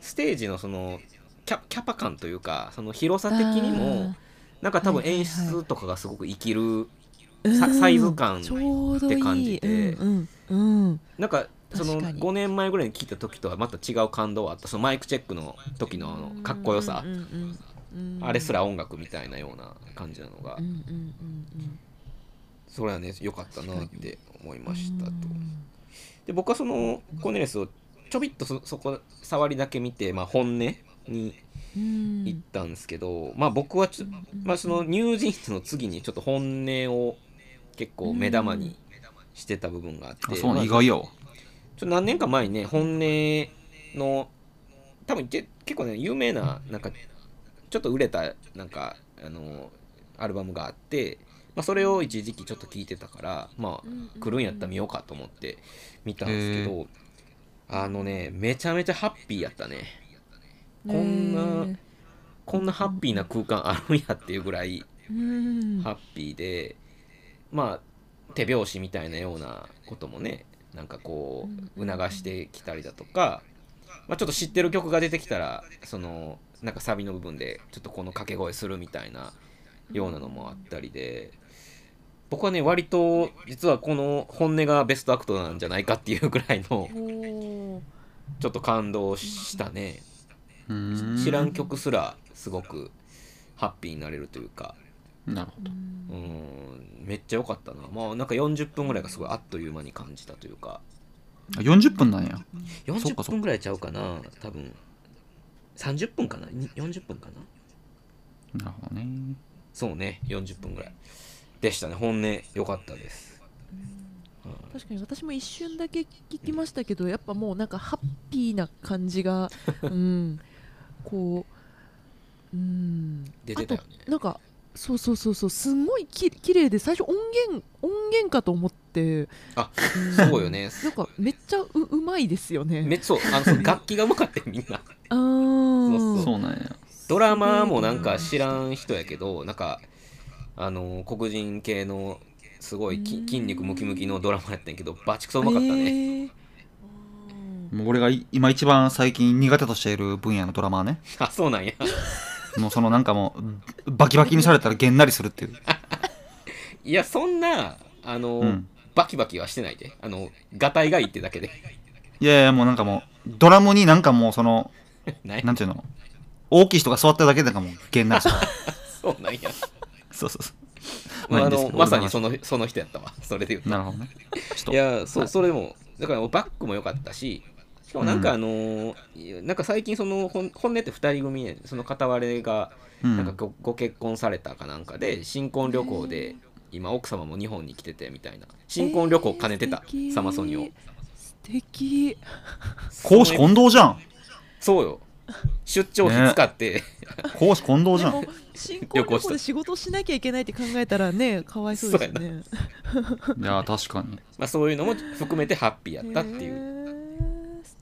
ステージのそのキャキャパ感というかその広さ的にもなんか多分はいはいはい演出とかがすごく生きるうん。さサイズ感って感じてうんうんうん。なんかその確かに。5年前ぐらいに聞いた時とはまた違う感動はあった。そのマイクチェックの時のかっこよさあれすら音楽みたいなような感じなのがうんうんうんうん。それはね良かったなって思いましたと。うんで僕はそのコーネリアスをちょびっとそそこ触りだけ見て、まあ、本音にうん。行ったんですけど、まあ僕はちょ、まあ、そのニュージーンズの次にちょっと本音を結構目玉にしてた部分があって、あそうまあね意外やわ。ちょっと何年か前にね本音の多分け結構ね有名ななんかちょっと売れたなんかあのアルバムがあって、まあ、それを一時期ちょっと聞いてたからまあ来るんやったら見ようかと思って見たんですけどあのねめちゃめちゃハッピーやったね。こんなねこんなハッピーな空間あるんやっていうぐらいうん。ハッピーでまあ手拍子みたいなようなこともねなんかこう促してきたりだとか、まあ、ちょっと知ってる曲が出てきたらそのなんかサビの部分でちょっとこの掛け声するみたいなようなのもあったりで僕はね割と実はこの本音がベストアクトなんじゃないかっていうぐらいのちょっと感動したね。知らん曲すらすごくハッピーになれるというか。なるほど。うん。めっちゃ良かったな。まあなんか40分ぐらいがすごいあっという間に感じたというか。あ40分なんや。そっかそっ40か。分ぐらいちゃうかな多分30分かな？に40分かな？なるほどね。そうね40分ぐらい。でしたね。本音良かったです。確かに私も一瞬だけ聞きましたけどやっぱもうなんかハッピーな感じが うんこううん。出てたよね。あとなんかそうそうそうそう。すんごいき綺麗で最初音源音源かと思って。あうんそうよね。なんかめっちゃううまいですよね。めっそうあのそう楽器がうまかってみんな。あー。そうそう。なんやドラマーもなんか知らん人やけどなんかあの黒人系のすごいき筋肉ムキムキのドラマやったんやけどバチクソうまかったね、えー。うんもう俺がい今一番最近苦手としている分野のドラマーね。あそうなんやもうそのなんかもうバキバキにされたらげんなりするっていう。いやそんなあの、うん。バキバキはしてないで。あのガタイがいいってだけで。いやいやもうなんかもうドラムになんかもうその なんていうの大きい人が座ってるだけでかもうげんなる。し そうなんや。そうそうそまあ、あまあいいんですけどのまさにそのその人やったわ。それで言うと。うなるほどね。いやそう、はい。それもだからバックも良かったししかもなんかあのーいやなんか最近その本本音って2人組でその片割れがうん。なんかご,、ご結婚されたかなんかで新婚旅行で今奥様も日本に来ててみたいな。新婚旅行兼ねてた、えーサマソニを。素敵。公私混同じゃん。そうよ。出張費使って、公私混同じゃん。新婚旅行で仕事しなきゃいけないって考えたらねかわいそうですよね。いや確かに。まあ、そういうのも含めてハッピーやったっていう、へー。素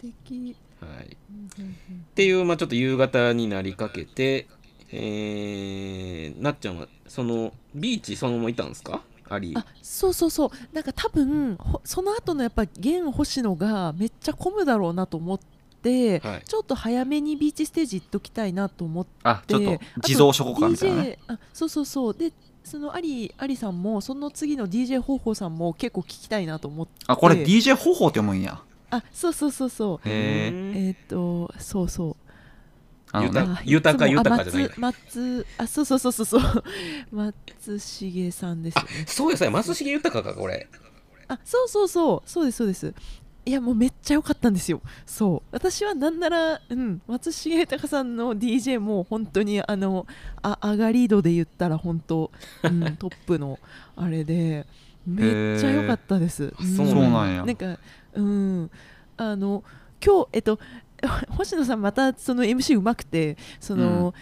敵。はい、っていう、まあ、ちょっと夕方になりかけてえー、なっちゃんはそのビーチそのままいたんですか？ありあそうそうそう。なんか多分ほその後のやっぱ現星野がめっちゃ混むだろうなと思って、はい。ちょっと早めにビーチステージ行っときたいなと思ってあちょっとあと地蔵諸国みたいな。ね DJ あそうそうそう。でそのアリアリさんもその次の DJ 方法さんも結構聞きたいなと思って。あこれ DJ 方法って読むんやあそうそうそうそう。へえうんえっ、とそうそう。あのねゆたあ豊か豊かじゃないあ松松あそうそうそうそうそう。松重さんですね。そうやそうや松重豊かこれ。あそうそうそう。そうですそうです。いやもうめっちゃ良かったんですよ。そう。私はなんなら、うん、松重豊さんの DJ も本当にあのあ上がり度で言ったら本当、うん、トップのあれでめっちゃ良かったです、そうなんや。なんかうん。あの今日えっと 星野さんまたその MC うまくてその、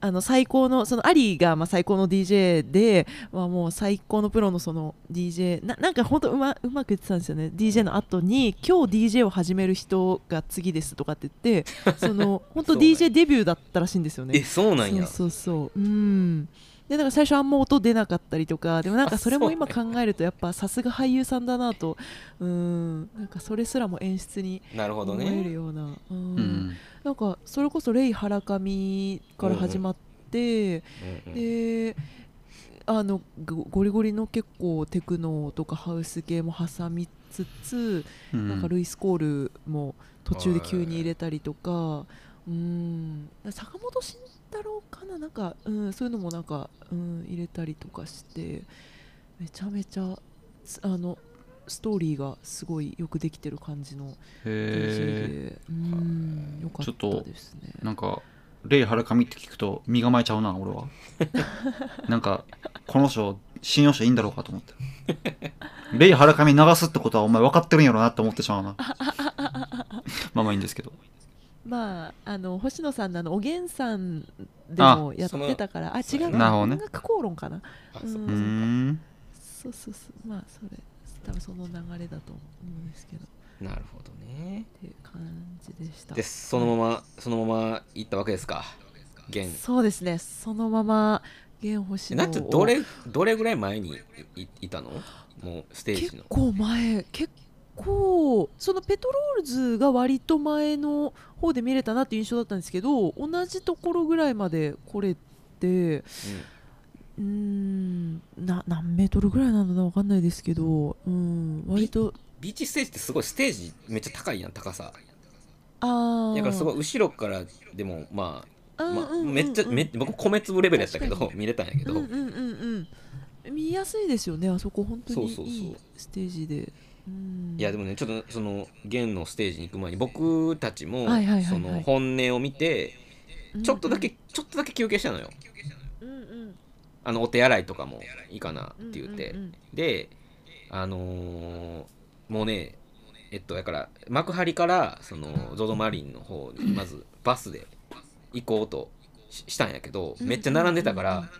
あの最高のそのアリーがまあ最高の DJ で、まあ、もう最高のプロのその DJ ななんか本当うまうまく言ってたんですよね。DJ の後に今日 DJ を始める人が次ですとかって言って その本当 DJ デビューだったらしいんですよえね。そうなんや。そうそうそう。うんでなんか最初あんま音出なかったりとかでもなんかそれも今考えるとやっぱさすが俳優さんだなと。うん。なんかそれすらも演出になるほど思えるねような、うん。うん。なんかそれこそレイ・ハラカミから始まって、うんうんであのゴゴリゴリの結構テクノとかハウス系も挟みつつ、うん。なんかルイス・コールも途中で急に入れたりとか、うん。坂本慎太郎かな。なんか、うん、そういうのもなんか、うん、入れたりとかしてめちゃめちゃつあのストーリーがすごいよくできてる感じのへで、うん、よかっちょっとたですね。えなんかレイ・ハラカミって聞くと身構えちゃうな俺は。なんかこの人信用していいんだろうかと思って。レイ・ハラカミ流すってことはお前分かってるんやろなって思ってしまうな。まあまあいいんですけどまあ、あの星野さんのあのおげんさんであもやってたからあ違うな。ね。音楽口論かな。あそううーん。そうそうそう。まあそれ多分その流れだと思うんですけど。っなるほどね。ていう感じでした。でそのままそのまま行ったわけですか？現そうですね。そのまま玄星野をなんどれどれぐらい前にいいいたの？もうステージの。結構前結構そのペトロールズが割と前の方で見れたなっていう印象だったんですけど同じところぐらいまで来れてうーんな何メートルぐらいなんだな分かんないですけど、うん、割とビーチステージってすごいステージめっちゃ高いやん高さ。ああだからすごい後ろからでもまあ、まあ、うんうんうん。うんめっちゃめっ僕米粒レベルやったけど見れたんやけど、うんうんうんうん。見やすいですよねあそこ。本当にそうそうそう。いいステージで。うんいやでもねちょっとその弦のステージに行く前に僕たちもその本音を見てうんちょっとだけちょっとだけ休憩したのよ。あのお手洗いとかもいいかなって言って、であのーもうねえっとだから幕張からその ZOZO マリンの方にまずバスで行こうとししたんやけどめっちゃ並んでたから、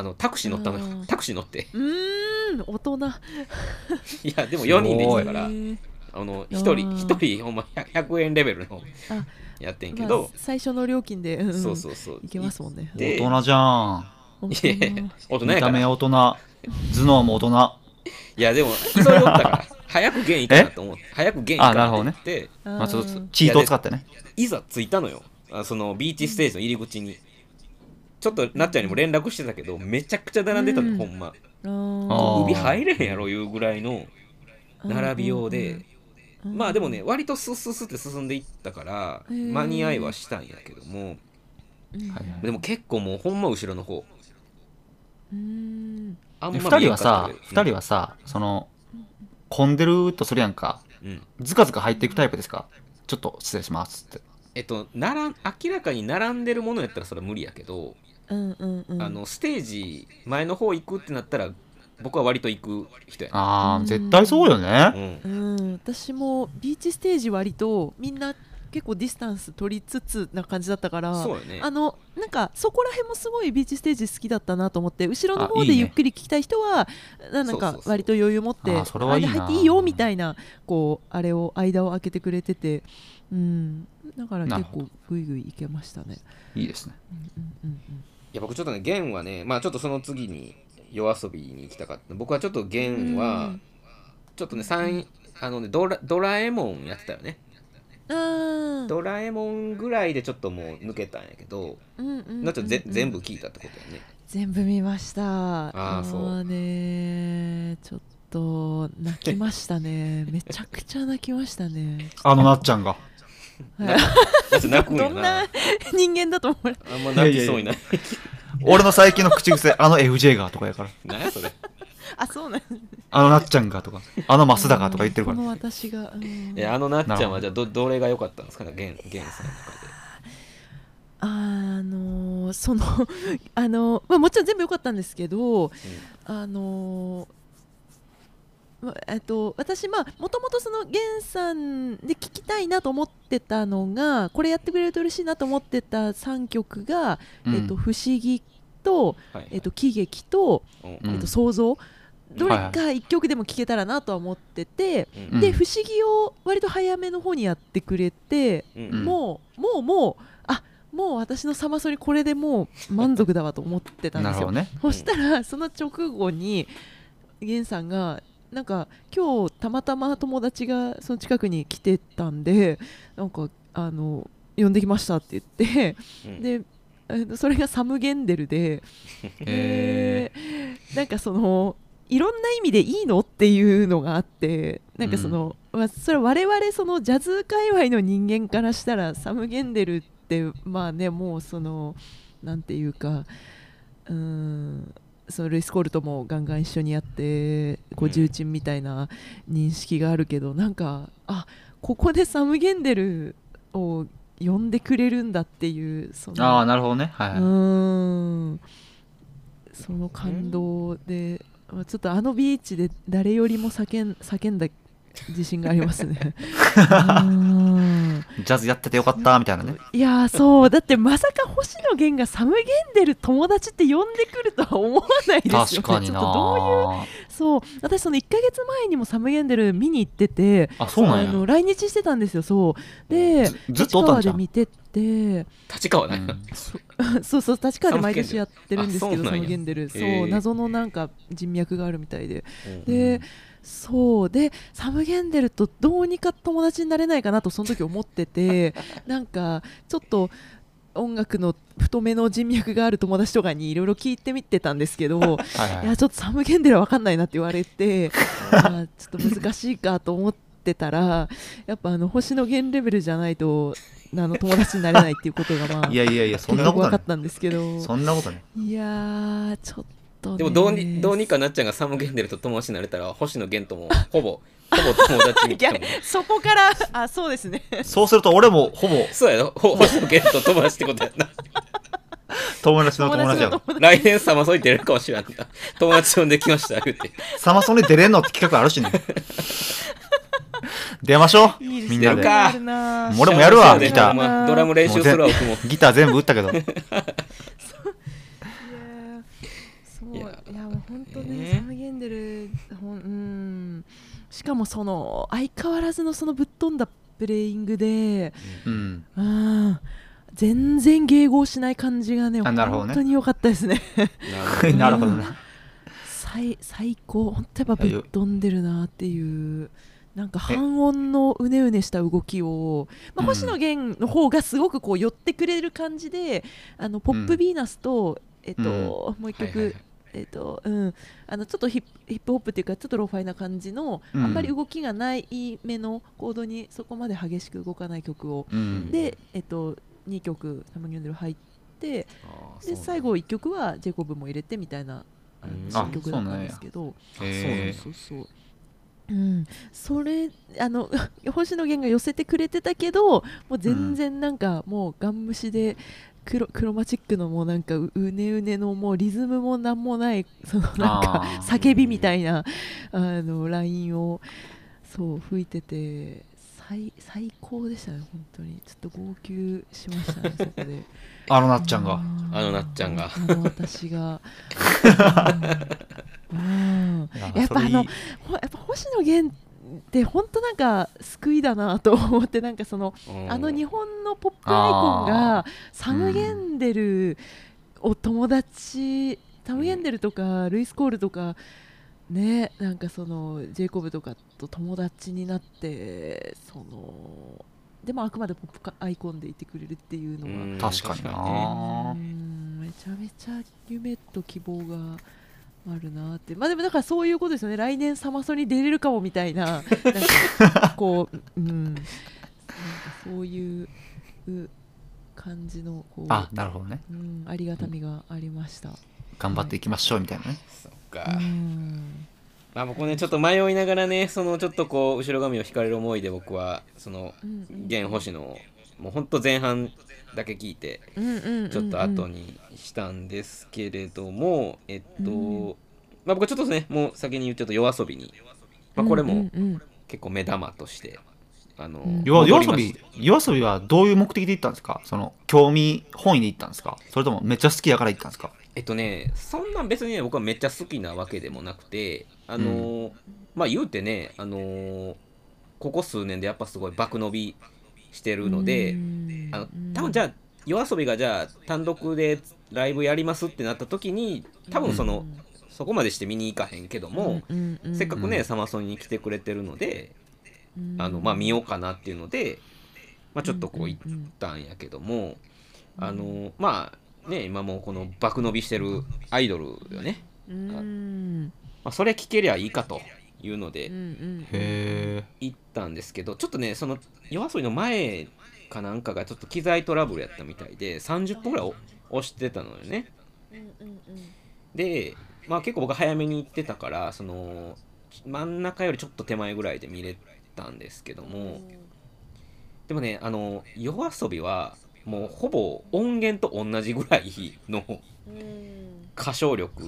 あのタクシー乗ったのよタクシー乗って。うーん大人。いやでも4人で行ってたからあのあー1人1人ほんま 100, 100円レベルのあやってんけまあど、最初の料金で、うんうん。そうそうそう。いけますもんね。で大人じゃん。本いや大人見たやから。目大人。頭脳も大人。いやでも急いったから早く弦いかなと思って 早く弦いかなって言って。まあちょっとチートを使ってね。いざ着いたのよ。あそのビーチステージの入り口にちょっとなっちゃんにも連絡してたけどめちゃくちゃ並んでたの、うん。ほんま。ああー。ー指入れへんやろいうぐらいの並びようで、うん。まあでもね割とスッスッスッって進んでいったから間に合いはしたんやけども。でも結構もうほんま後ろの方。うん。あんで。二人はさったけど二人はさその混んでるとするやんか。うん。ズカズカ入っていくタイプですか？ちょっと失礼しますって。えっとならん明らかに並んでるものやったらそれは無理やけど、うんうんうん。あのステージ前の方行くってなったら僕は割と行く人やあうんー絶対そうよね。うん。うん、私もビーチステージ割とみんな結構ディスタンス取りつつな感じだったからそうよね。あのなんかそこら辺もすごいビーチステージ好きだったなと思って後ろの方でゆっくり聞きたい人はななんか割と余裕持ってあそれはいい入っていいよみたいなこうあれを間を空けてくれてて、うん、だから結構グイグイいけましたね。いいですね。うんうんいや僕ちょっとね弦はねまあちょっとその次に夜遊びに行きたかった。僕はちょっと弦はちょっとね三あのねドラドラえもんやってたよね。ドラえもんぐらいでちょっともう抜けたんやけどうんうんなちょっとぜ全部聞いたってことやね。全部見ました。あーそう。もねちょっと泣きましたね。めちゃくちゃ泣きましたね。あのなっちゃんがどんな。な人間だと思う？あんま泣きそうにない俺の最近の口癖あの FJ がとかやから。何やそれ。あそうなんあのなっちゃんがとかあのマスダがとか言ってるかこのら私が、うん。いやあのなっちゃんはじゃあどどれが良かったんですかね？弦弦さんの中で。あのーそのあのまあ、もちろん全部良かったんですけど、あのえっと、私、まあ、もともとその源さんで聞きたいなと思ってたのがこれやってくれると嬉しいなと思ってた3曲が「うん。えっと、不思議と」はいえっと、喜劇とうん。うんえっと、想像。どれはい。か1曲でも聴けたらなとは思ってて、うん。うんで不思議を割と早めの方にやってくれて、うん。うん。もうもうもうあもう私のサマソニこれでもう満足だわと思ってたんですよ。ね。そしたらその直後に源さんがなんか今日たまたま友達がその近くに来てたんでなんかあの呼んできましたって言ってうん。でそれがサムゲンデルで へでなんかそのいろんな意味でいいのっていうのがあってなんかその、まあ、それは我々そのジャズ界隈の人間からしたらサム・ゲンデルってまあねもうそのなんていうかうーんそのルイス・コルトもガンガン一緒にやってこううん重鎮みたいな認識があるけど、なんかあここでサム・ゲンデルを呼んでくれるんだっていうそのああなるほどね。はいうはい。ーん。その感動で、まあちょっとあのビーチで誰よりも叫ん叫んだ自信がありますね。ジャズやっててよかったみたいなね。いやーそう。だってまさか星野源がサム・ゲンデル友達って呼んでくるとは思わないですよね。確かになどういうそう。私その1ヶ月前にもサム・ゲンデル見に行っててあそうなんや。あの来日してたんですよそう。でずずっとおったんじゃん立川で見てて。立川ね、うん。そうそう立川で毎年やってるんですけどサムゲンデル。あそう謎のなんか人脈があるみたいで。うんでそうでサムゲンデルとどうにか友達になれないかなとその時思ってて なんかちょっと音楽の太めの人脈がある友達とかにいろいろ聞いてみてたんですけどはいはい。いやちょっとサムゲンデルは分かんないなって言われて まあちょっと難しいかと思ってたらやっぱあの星野源レベルじゃないとあの友達になれないっていうことがまあいやいやいやそん結なこと分かったんですけど。そんなことねい。やーちょっでもどうにどうにかなっちゃんがサム・ゲンデルと友達になれたら星野源とも ほぼほぼ友達にいそこからあそうですね。そうすると俺もほぼそうやろ？ほ星野源と友達ってことやな。友達の友達や来年サマソイ出れるかもしれんな。友達呼んできました言うて。サマソニ出れんのって企画あるしね。出ましょうみんなで。俺もやるわギター。ドラム練習するわ僕も。ギター全部打ったけど ややもう本当ね、ね。サムゲンデルほんうん。しかもその相変わらずのそのぶっ飛んだプレイングで、うん。うん、全然迎合しない感じがね本当に良かったですね。なるほどな最最高。本当やっぱぶっ飛んでるなっていうなんか半音のうねうねした動きを、まあ、うん。星野源の方がすごくこう寄ってくれる感じであのポップヴィーナスと、えっともう一曲、はいはいはいえっ、とうん。あのちょっとヒップホップっていうかちょっとローファイな感じの、うん。あんまり動きがない目のコードにそこまで激しく動かない曲を、うん。でえっ、と2曲「タマニュンデル」入ってで最後1曲はジェイコブも入れてみたいな新曲だったんですけど。へそうそうそう。うん、それあの 星野源が寄せてくれてたけどもう全然なんかもうガン無視で黒クロマチックのもうなんかううねうねのもうリズムもなんもないそのなんか叫びみたいなあのラインをそう吹いてて最最高でしたね本当に。ちょっと号泣しましたね そこで。あのなっちゃんが。あのなっちゃんが。あの私が。うん。うん。いややっぱあのやっぱ星野源って本当なんか救いだなと思ってなんかそのうん。あの日本のポップアイコンがサム・ゲンデルを友達、サム・ゲンデルとかルイス・コールとかねなんかそのジェイコブとかと友達になってそのでもあくまでポップアイコンでいてくれるっていうのは、うん。確かになうーんめちゃめちゃ夢と希望があるなって。まあでもだからそういうことですよね。来年サマソに出れるかもみたいな。なんかこう、うん、なんかそういうう感じのこうあなるほどね。うん、ありがたみがありました。頑張っていきましょうみたいなね。そっか、うん。まあ僕ねちょっと迷いながらねそのちょっとこう後ろ髪を引かれる思いで僕はその現星のもうほんと前半だけ聞いてうんうんうんうん。ちょっと後にしたんですけれども、えっと、うんまあ僕はちょっとねもう先に言っちゃうと夜遊びに、まあ、これもうんうん。結構目玉としてあの、うん。夜夜遊び夜遊びはどういう目的で行ったんですか？その興味本位で行ったんですか？それともめっちゃ好きやから行ったんですか？えっとねそんなん別にね僕はめっちゃ好きなわけでもなくてあのーまあ言うてねあのーここ数年でやっぱすごい爆伸びしてるので、あの多分じゃあ夜遊びがじゃあ単独でライブやりますってなった時に多分その、そこまでして見に行かへんけども、せっかくね、うんサマソニに来てくれてるので、うん。あのまあ見ようかなっていうので、まあ、ちょっとこう行ったんやけども、あのまあね今もうこの爆伸びしてるアイドルよね、うん。まあ、それ聞けりゃいいかというので行ったんですけどちょっとねその夜遊びの前かなんかがちょっと機材トラブルやったみたいで30分ぐらい押してたのよね。で、まあ、結構僕早めに行ってたからその真ん中よりちょっと手前ぐらいで見れたんですけどもでもねあの夜遊びはもうほぼ音源と同じぐらいの歌唱力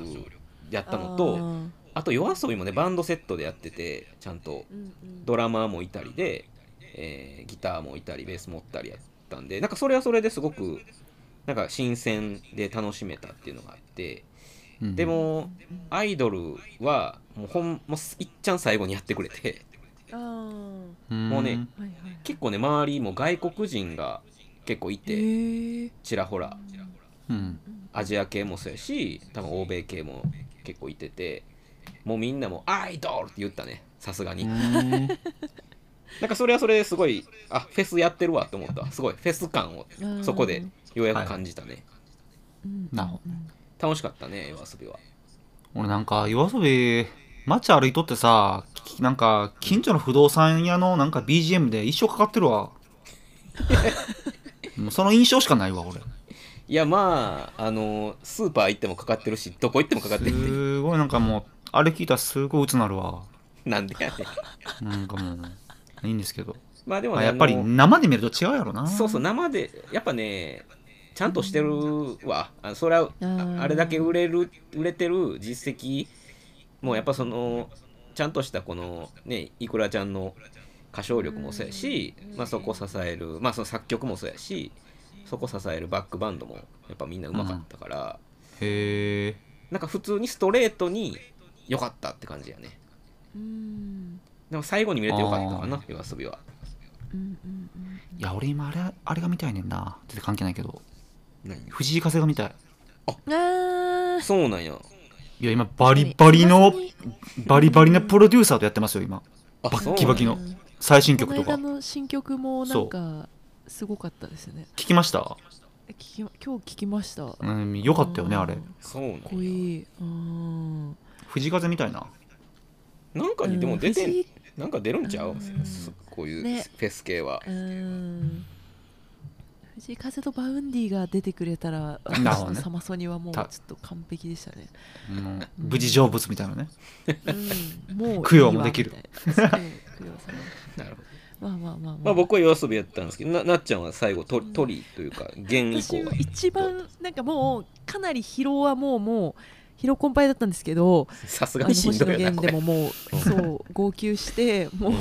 やったのとあと夜遊びもねバンドセットでやっててちゃんとドラマーもいたりで、えーギターもいたりベース持ったりやったんでなんかそれはそれですごくなんか新鮮で楽しめたっていうのがあってうん。でもアイドルはもうほんもういっちゃん最後にやってくれてもうね結構ね周りも外国人が結構いてちらほら。うん。アジア系もそうやし多分欧米系も結構いててもうみんなも「アイドル!」って言ったね。さすがに。うん。なんかそれはそれですごいあフェスやってるわって思った。すごいフェス感をそこでようやく感じたね、なるほど。楽しかったね夜遊びは。俺なんか夜遊び街歩いとってさきなんか近所の不動産屋のなんか BGM で一生かかってるわ。もうその印象しかないわ俺。いやまああのスーパー行ってもかかってるしどこ行ってもかかってるすごいなんかもうあれ聞いたらすごい鬱なるわ。なんでやねん。なんかもういいんですけど。まあでもねあやっぱりあの生で見ると違うやろな。そうそう生でやっぱねちゃんとしてるわ。あそれはーああれだけ売れる売れてる実績もうやっぱそのちゃんとしたこのねいくらちゃんの歌唱力もそうやし、まあ、そこ支えるまあその作曲もそうやしそこ支えるバックバンドもやっぱみんなうまかったから、へえなんか普通にストレートに良かったって感じやね。うん。でも最後に見れてよかったかあな夜遊びは。うんうんいや俺今あれあれが見たいねんな。全然関係ないけど。何？藤井風が見たい。うんあー。そうなんや。いや今バリバリのバリバリのプロデューサーとやってますよ今。バあそうッキバキのうん最新曲とか。の新曲もなんかすごかったですよね。聞きました？聞き今日聞きました。うんよかったよねあれ。そうなんかっこいい。うん藤風みたいな。なんかにでも出てんうん。なんか出るんちゃう？うん。すこういうね。フェス系は。うん。藤井風とバウンディが出てくれたら私なるほどね。とサマソニはもうちょたっと完璧でしたね、もう無事成仏みたいなね。うん、もういいわ 供養もできる。な。る。ほど。まあまあまあまあ、まあ僕は夜遊びやったんですけどななっちゃんは最後トトリというか弦以降私が一番なんかもうかなり疲労はもうもう疲労困憊だったんですけどさすがに星野でももうそう号泣してもう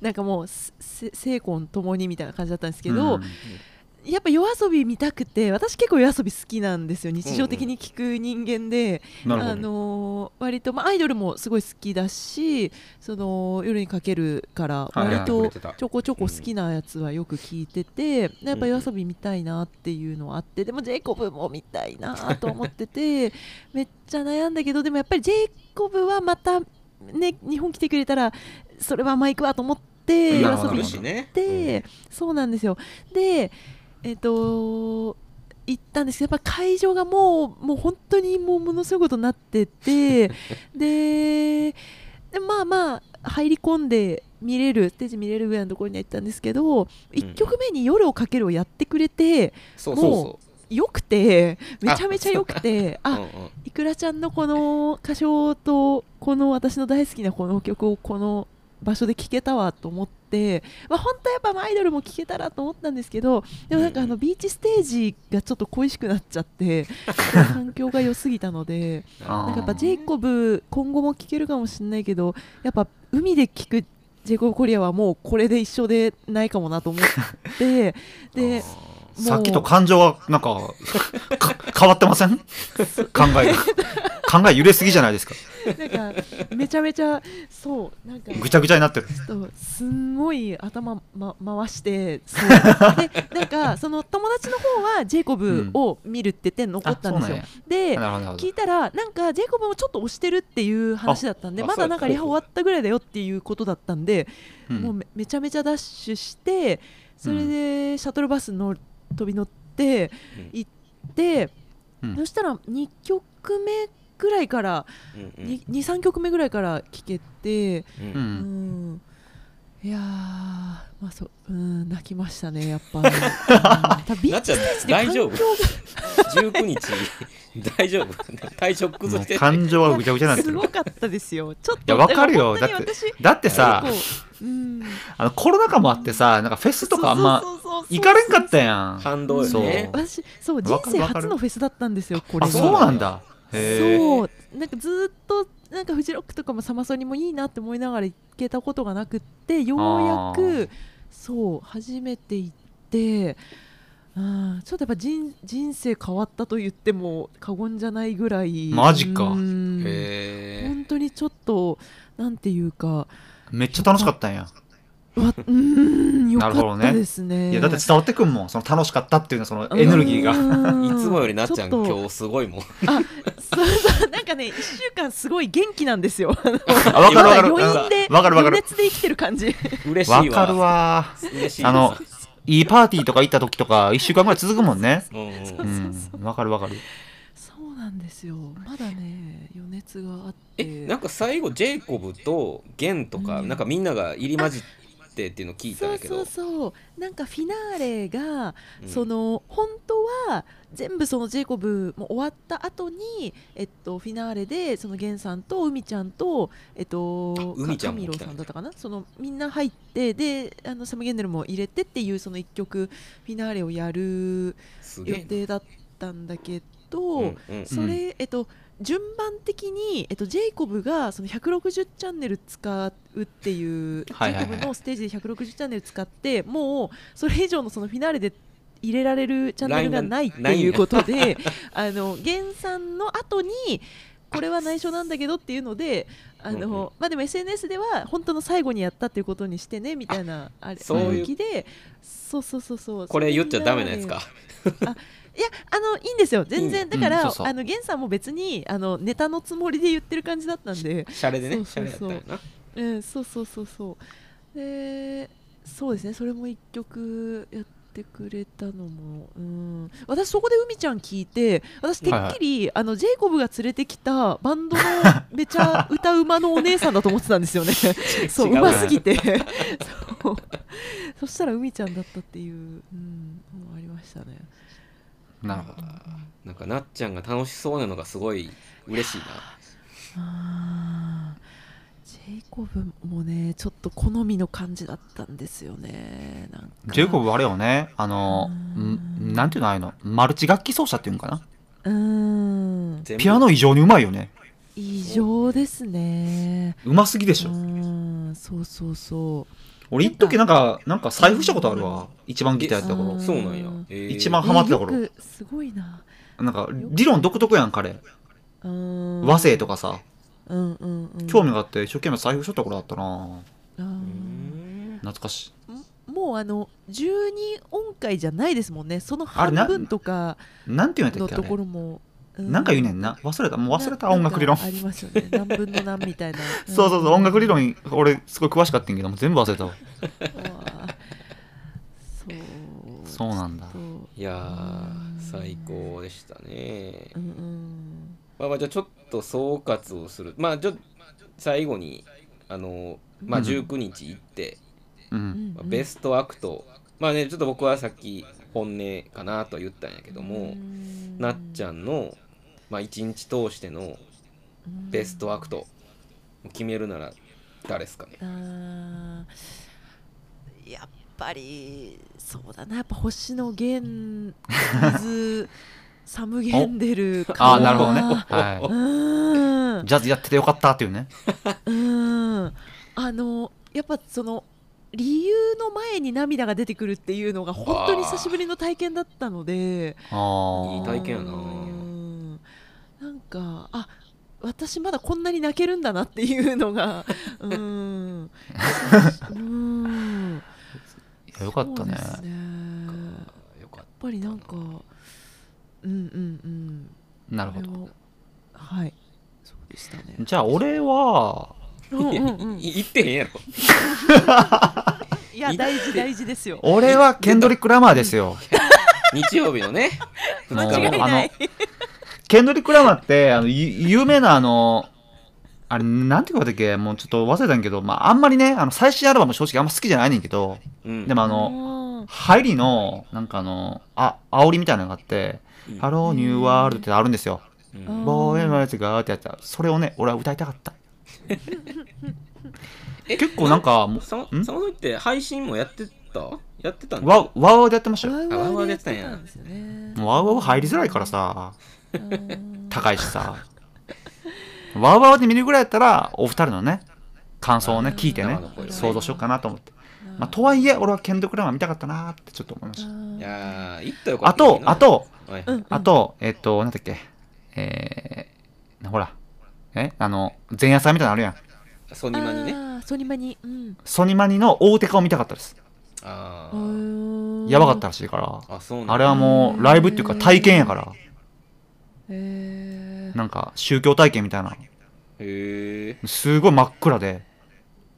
なんかもうせ精魂ともにみたいな感じだったんですけど、うんやっぱ夜遊び見たくて私結構夜遊び好きなんですよ日常的に聞く人間で、あなるほど。のー割と、まあ、アイドルもすごい好きだしその夜にかけるから割とちょこちょこ好きなやつはよく聞いてて、やっぱ夜遊び見たいなっていうのはあってでもジェイコブも見たいなと思っててめっちゃ悩んだけどでもやっぱりジェイコブはまたね日本来てくれたらそれはマイクはと思って夜遊び行っしね。て、そうなんですよ。でえっ、と行ったんですけどやっぱ会場がもうもう本当にもうものすごいことになってて ででまあまあ入り込んで見れるステージ見れるぐらいのところには行ったんですけど、1曲目に「夜をかける」をやってくれてそうそうもそう。よくてめちゃめちゃよくてあうんうん。いくらちゃんのこの歌唱とこの私の大好きなこの曲をこの場所で聴けたわと思って、まあ、本当はやっぱまあアイドルも聴けたらと思ったんですけどでもなんかあのビーチステージがちょっと恋しくなっちゃって 環境が良すぎたのでなんかやっぱジェイコブ今後も聴けるかもしれないけどやっぱ海で聴くジェイコブコリアはもうこれで一緒でないかもなと思って でさっきと感情がなんかか変わってません？考えが考え揺れすぎじゃないですか。なんかめちゃめちゃそうなんか。ぐちゃぐちゃになってる。すんごい頭、ま、回してそう。でなんかその友達の方はジェイコブを見るって言って残ったんですよ、あでなるほどなるほど。聞いたらなんかジェイコブもちょっと押してるっていう話だったんであまだなんかリハ終わったぐらいだよっていうことだったんで、うん。もうめめちゃめちゃダッシュしてそれでシャトルバスの飛び乗ってうん。行って、うん。そしたら2曲目ぐらいから、うんうん。23曲目ぐらいから聴けて。うん。ううん。んいやーまあそううん泣きましたねやっぱ、うん、ビーチで大丈夫。環境19日。大丈夫。体調崩して。て感情がぐちゃぐちゃになってるがすごかったですよ。ちょっといやわかるよ。だってだってさあのコロナ禍もあってさなんかフェスとかあんま行かれんかったやん。反動よね。私そうわ人生初のフェスだったんですよこれが。あそうなんだ。そう。なんかずーっとなんかフジロックとかもサマソニもいいなって思いながら行けたことがなくってようやあくそう初めて行ってうんちょっとやっぱ人人生変わったと言っても過言じゃないぐらい。マジか。本当にちょっとなんていうかめっちゃ楽しかったんや。わうんよかなるほどね。ったですね。いやだって伝わってくんもん。その楽しかったっていうのそのエネルギーが。がいつもよりなっちゃん今日すごいもん。あそうそうなんかね1週間すごい元気なんですよ。あわかるわかる。余韻でわかるわかる。余熱で生きてる感じ。嬉しいわ。わかるわ。嬉しいあのいいパーティーとか行った時とか1週間ぐらい続くもんね。うん。わかるわかるなんですよ。まだね余熱があって。えなんか最後ジェイコブとゲンとか、うん。なんかみんなが入り混じってっていうの聞いたんそうそうそう。なんかフィナーレが、うん。その本当は全部そのジェイコブも終わった後にえっとフィナーレでそのゲンさんと海ちゃんとえっとあ海ちゃんカミロさんだったかな？そのみんな入ってであのサムゲンデルも入れてっていうその一曲フィナーレをやる予定だったんだけど、うんうん。それ、えっと順番的に、えっと、ジェイコブがその160チャンネル使うっていう、はいはいはい。ジェイコブのステージで160チャンネル使ってもうそれ以上のそのフィナーレで入れられるチャンネルがないっていうことで あの源さんの後にこれは内緒なんだけどっていうのであの、うんうん。まあでも SNS では本当の最後にやったっていうことにしてねみたいなあれそう気でそうそうそうそう。これ言っちゃダメなやつかいやあのいいんですよ。全いい然。だから、うんそうそう。あの源さんも別にあのネタのつもりで言ってる感じだったんで。シャレでねそうそうそう。んそうそうそうそう。でそうですね。それも一曲やっってくれたのも。うん。私そこで海ちゃん聞いて私てっきり、あのジェイコブが連れてきたバンドの めちゃ歌うまのお姉さんだと思ってたんですよね。そう違ううますぎて。そう。そしたら海ちゃんだったっていう、うん、ありましたねなるほど。なんかなっちゃんが楽しそうなのがすごい嬉しいな。ジェイコブもねちょっと好みの感じだったんですよね。なんか。ジェイコブあれよね。あのうん。んなんていうのあのマルチ楽器奏者っていうんかな。うーん。ピアノ異常にうまいよね。異常ですね。うますぎでしうょん。そうそうそう俺一時なんかなんか財布したことあるわ。一番ギターやった頃そうなんや、えー。一番ハマってた頃。えすごいな。なんか理論独特やん彼。うん。和声とかさ。うんうんうん。興味があって一生懸命財布しとった頃あったな。懐かしい。もうあの12音階じゃないですもんね。そのあれな半分とかなんて言うんやったっけところれもなんか言うねんな。忘れた。もう忘れた音楽理論。ありますよね。何分の何みたいな。そうそうそう。音楽理論俺すごい詳しかったんやけどもう全部忘れたわ。うんそう。そうなんだ。いやー最高でしたね。うんうん。まあまあじゃあちょっと総括をする。まあちょ最後にあのまあうん。19日行って、ううんん。まあベストアクト。まあねちょっと僕はさっき本音かなとは言ったんやけども、なっちゃんの、まあ、1日通してのベストアクト決めるなら誰ですかね？やっぱりそうだな。やっぱ星野源水 サムゲンデルかああなるほどね。うはん。いジャズやっててよかったっていうね。うん。あのやっぱその理由の前に涙が出てくるっていうのが本当に久しぶりの体験だったのでああいい体験やなかあ私まだこんなに泣けるんだなっていうのが うん。うん。よかったね。ね。やっっぱりなんかうんうんうん。なるほど。はい。そうでしたね。じゃあ俺はういってへんやろ。いや大事大事ですよ。俺はケンドリック・ラマーですよ。日曜日のね間違いない。あのケンドリック・ラマーってあのゆ有名なあのあれなんていうかだっけ？もうちょっと忘れたんやけど、まあ、あんまりねあの最新アルバム正直あんま好きじゃないねんけどうん。でもあの入りのなんかあのあ煽りみたいなのがあって「ハローニューワールド」ってあるんですよ。ボーエマーズがーってやったそれをね俺は歌いたかった。え結構なんかもうそん？その時って配信もやってた？やってたんだ？ワウワウワウでやってましたよ。ワウあワウワウでやってたんやたんですよね。もうワウワウ入りづらいからさ。うん高いしさ。ワウワウで見るぐらいやったらお二人のね感想をね聞いてね想像しようかなと思って、まあ、とはいえ俺はケンドク・ラマー見たかったなーってちょっと思いました。いやー行ったよかあったとあ、とはい。うんあとえっとなんだっけ。えー、ほら。えあの前夜祭みたいなのあるやん。ソニマにね。あーソニマに。うん。ソニマニの大手化を見たかったです。あうーん。やばかったらしいから。ああそうなんだ。あれはもうライブっていうか体験やからなんか宗教体験みたいな。へえすごい真っ暗で。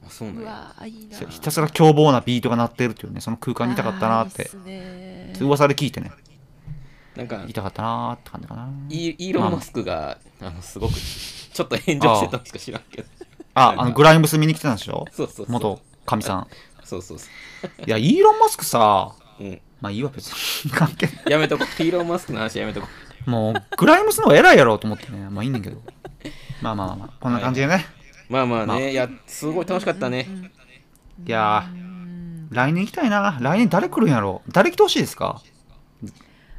あそうなんや。うわーいいな。ひたすら凶暴なビートが鳴ってるっていうねその空間にいたかったなって。噂で聞いてね。なんか言いたかったなーって感じかな。イーロン・マスクがあのすごくちょっと炎上してたんしか知らんけどああのグライムス見に来てたんでしょ？そうそうそう。元かみさん。そうそうそいやイーロン・マスクさううん。まあいいわ別に。関係ない。やめとこイーロン・マスクの話やめとこもうグライムスの方が偉いやろうと思ってね。まあいいんだけど。まあまあまあまあこんな感じでね、まあまあね、まあ。いやすごい楽しかったね、いや来年行きたいな。来年誰来るんやろう。誰来てほしいですか？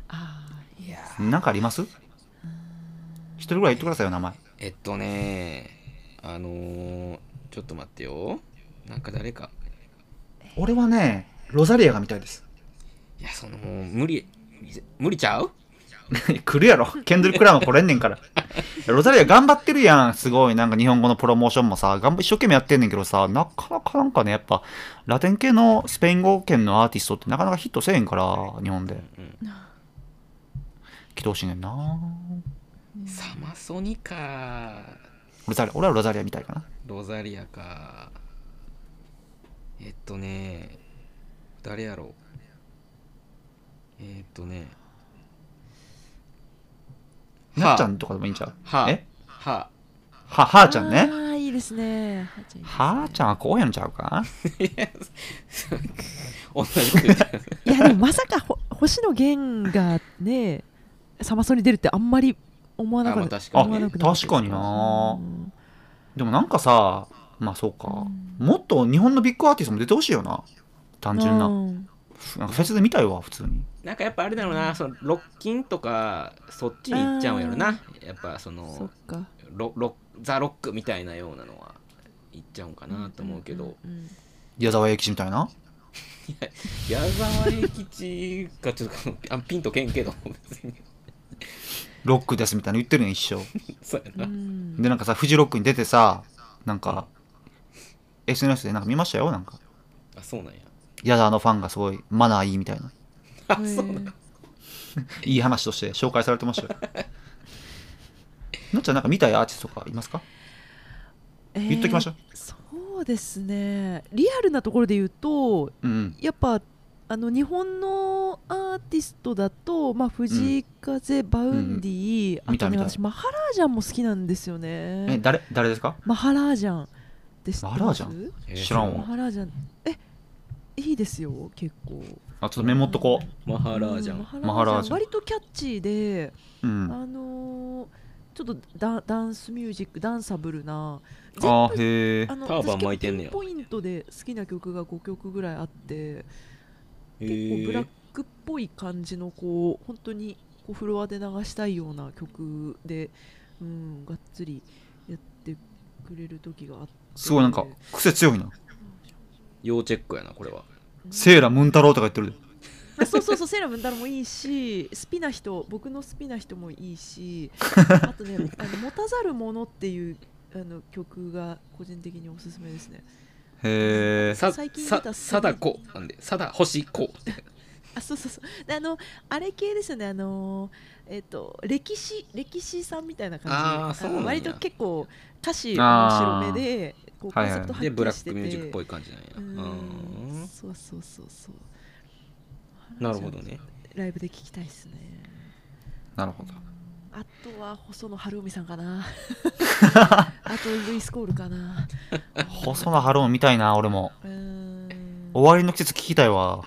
あーいやなんかあります？一人ぐらい言ってくださいよ名前。えっとねあのー、ちょっと待ってよ。なんか誰か。俺はねロザリアが見たいです。いやそのもう無理無理ちゃう？来るやろ。ケンドリック・ラマー来れんねんから。ロザリア頑張ってるやん。すごい。なんか日本語のプロモーションもさ頑張一生懸命やってんねんけどさなかなかなんかねやっぱラテン系のスペイン語圏のアーティストってなかなかヒットせえへんから日本で。来てほしいねんな。サマソニかロザリア俺はロザリアみたいかな。ロザリアか。えっとね誰やろう。えーっとねなっちゃんとかでもいいんちゃうはえはははーちゃんね。あーいいですね。はーちゃんいいですね。はーちゃんはこうやんちゃうか？同じこと言ってるいやでもまさかほ星野源がねサマソに出るってあんまり思わなかった。あまあ確かに。確かにな。うん。でもなんかさまあそうか。もっと日本のビッグアーティストも出てほしいよな。単純な。うんなんかフェスで見たいわ普通に。なんかやっぱあれだろうなそのロッキンとかそっちに行っちゃうんやろな。やっぱそそっのか。ロロザ・ロックみたいなようなのは行っちゃうんかなと思うけど、うんうん矢沢永吉みたいな？矢沢永吉がちょっとあピンとけんけど別にロックですみたいな言ってるやん一生。そうやな、うん。でなんかさフジロックに出てさなんか SNS でなんか見ましたよなんか。あそうなんや矢沢のファンがすごいマナーいいみたいな。いい話として紹介されてましたよ。なっちゃんなんか見たいアーティストとかいますか？言っときましょう、えーそうですね。リアルなところで言うとうんうん。やっぱあの日本のアーティストだと、まあ、藤井風、 Vaundy、あとね私マハラージャンも好きなんですよえね誰？誰ですか？マハラージャンです。マハラージャン？えー知らんわ。マハラージャン。えいいですよ結構。あちょっとメモっとこマハラージャン、うんマハラージャン。割とキャッチーで、ううん。あのーちょっとダダンスミュージックダンサブルな全あへえあのターバン巻いてんねや。ポイントで好きな曲が5曲ぐらいあってへ結構ブラッークっぽい感じのこう本当にこうフロアで流したいような曲で、うん、がっつりやってくれる時があって。すごいなんか癖強いな要チェックやなこれは。セーラムン太郎とか言ってるあそうそうそうセーラムンダルもいいし 好きな人僕の好きな人もいいし あとね「あの持たざるもの」っていうあの曲が個人的におすすめですね。へえさ最近さ出た貞子なんで貞星子。あそうそうそう。であのあれ系ですよねあのえっ、と歴史歴史さんみたいな感じあーそうなんや。の割と結構歌詞面白めでこうコンはい。はいセプトはっきでブラッりしててクミュージックっぽい感じなんや。ううん。んそうそうそうそう。なるほどね。ライブで聴きたいですね。なるほど。あとは細野晴臣さんかな。あとルイス・コールかな。細野晴臣みたいな俺も。うーん。終わりの季節聞きたいわ。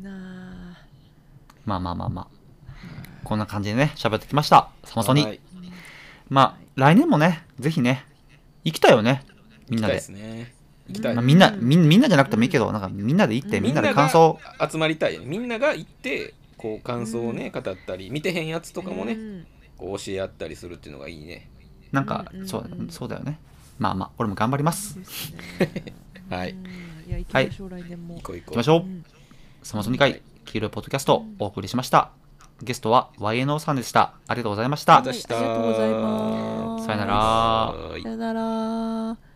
なあ。まあまあまあまあ。こんな感じでね喋ってきました。サマソニはい。まあ来年もねぜひね行きたいよねみんなで。行きたいですね行きたい、まあ、みんなみんみんなじゃなくてもいいけどなんかみんなで行ってみんなで感想。が集まりたいみんなが行ってこう感想をね語ったり見てへんやつとかもねうんこう教え合ったりするっていうのがいいね。なんかそうそうだよね。まあまあ俺も頑張ります。はい。うん。いや行きましょう、来年も。行こう行こう。行きましょう。うん。サマソニ会黄色いポッドキャストをお送りしました。ゲストは YNO さんでした。ありがとうございました。ありがとうございました。はいありがとうございます。さよなら。はいさよなら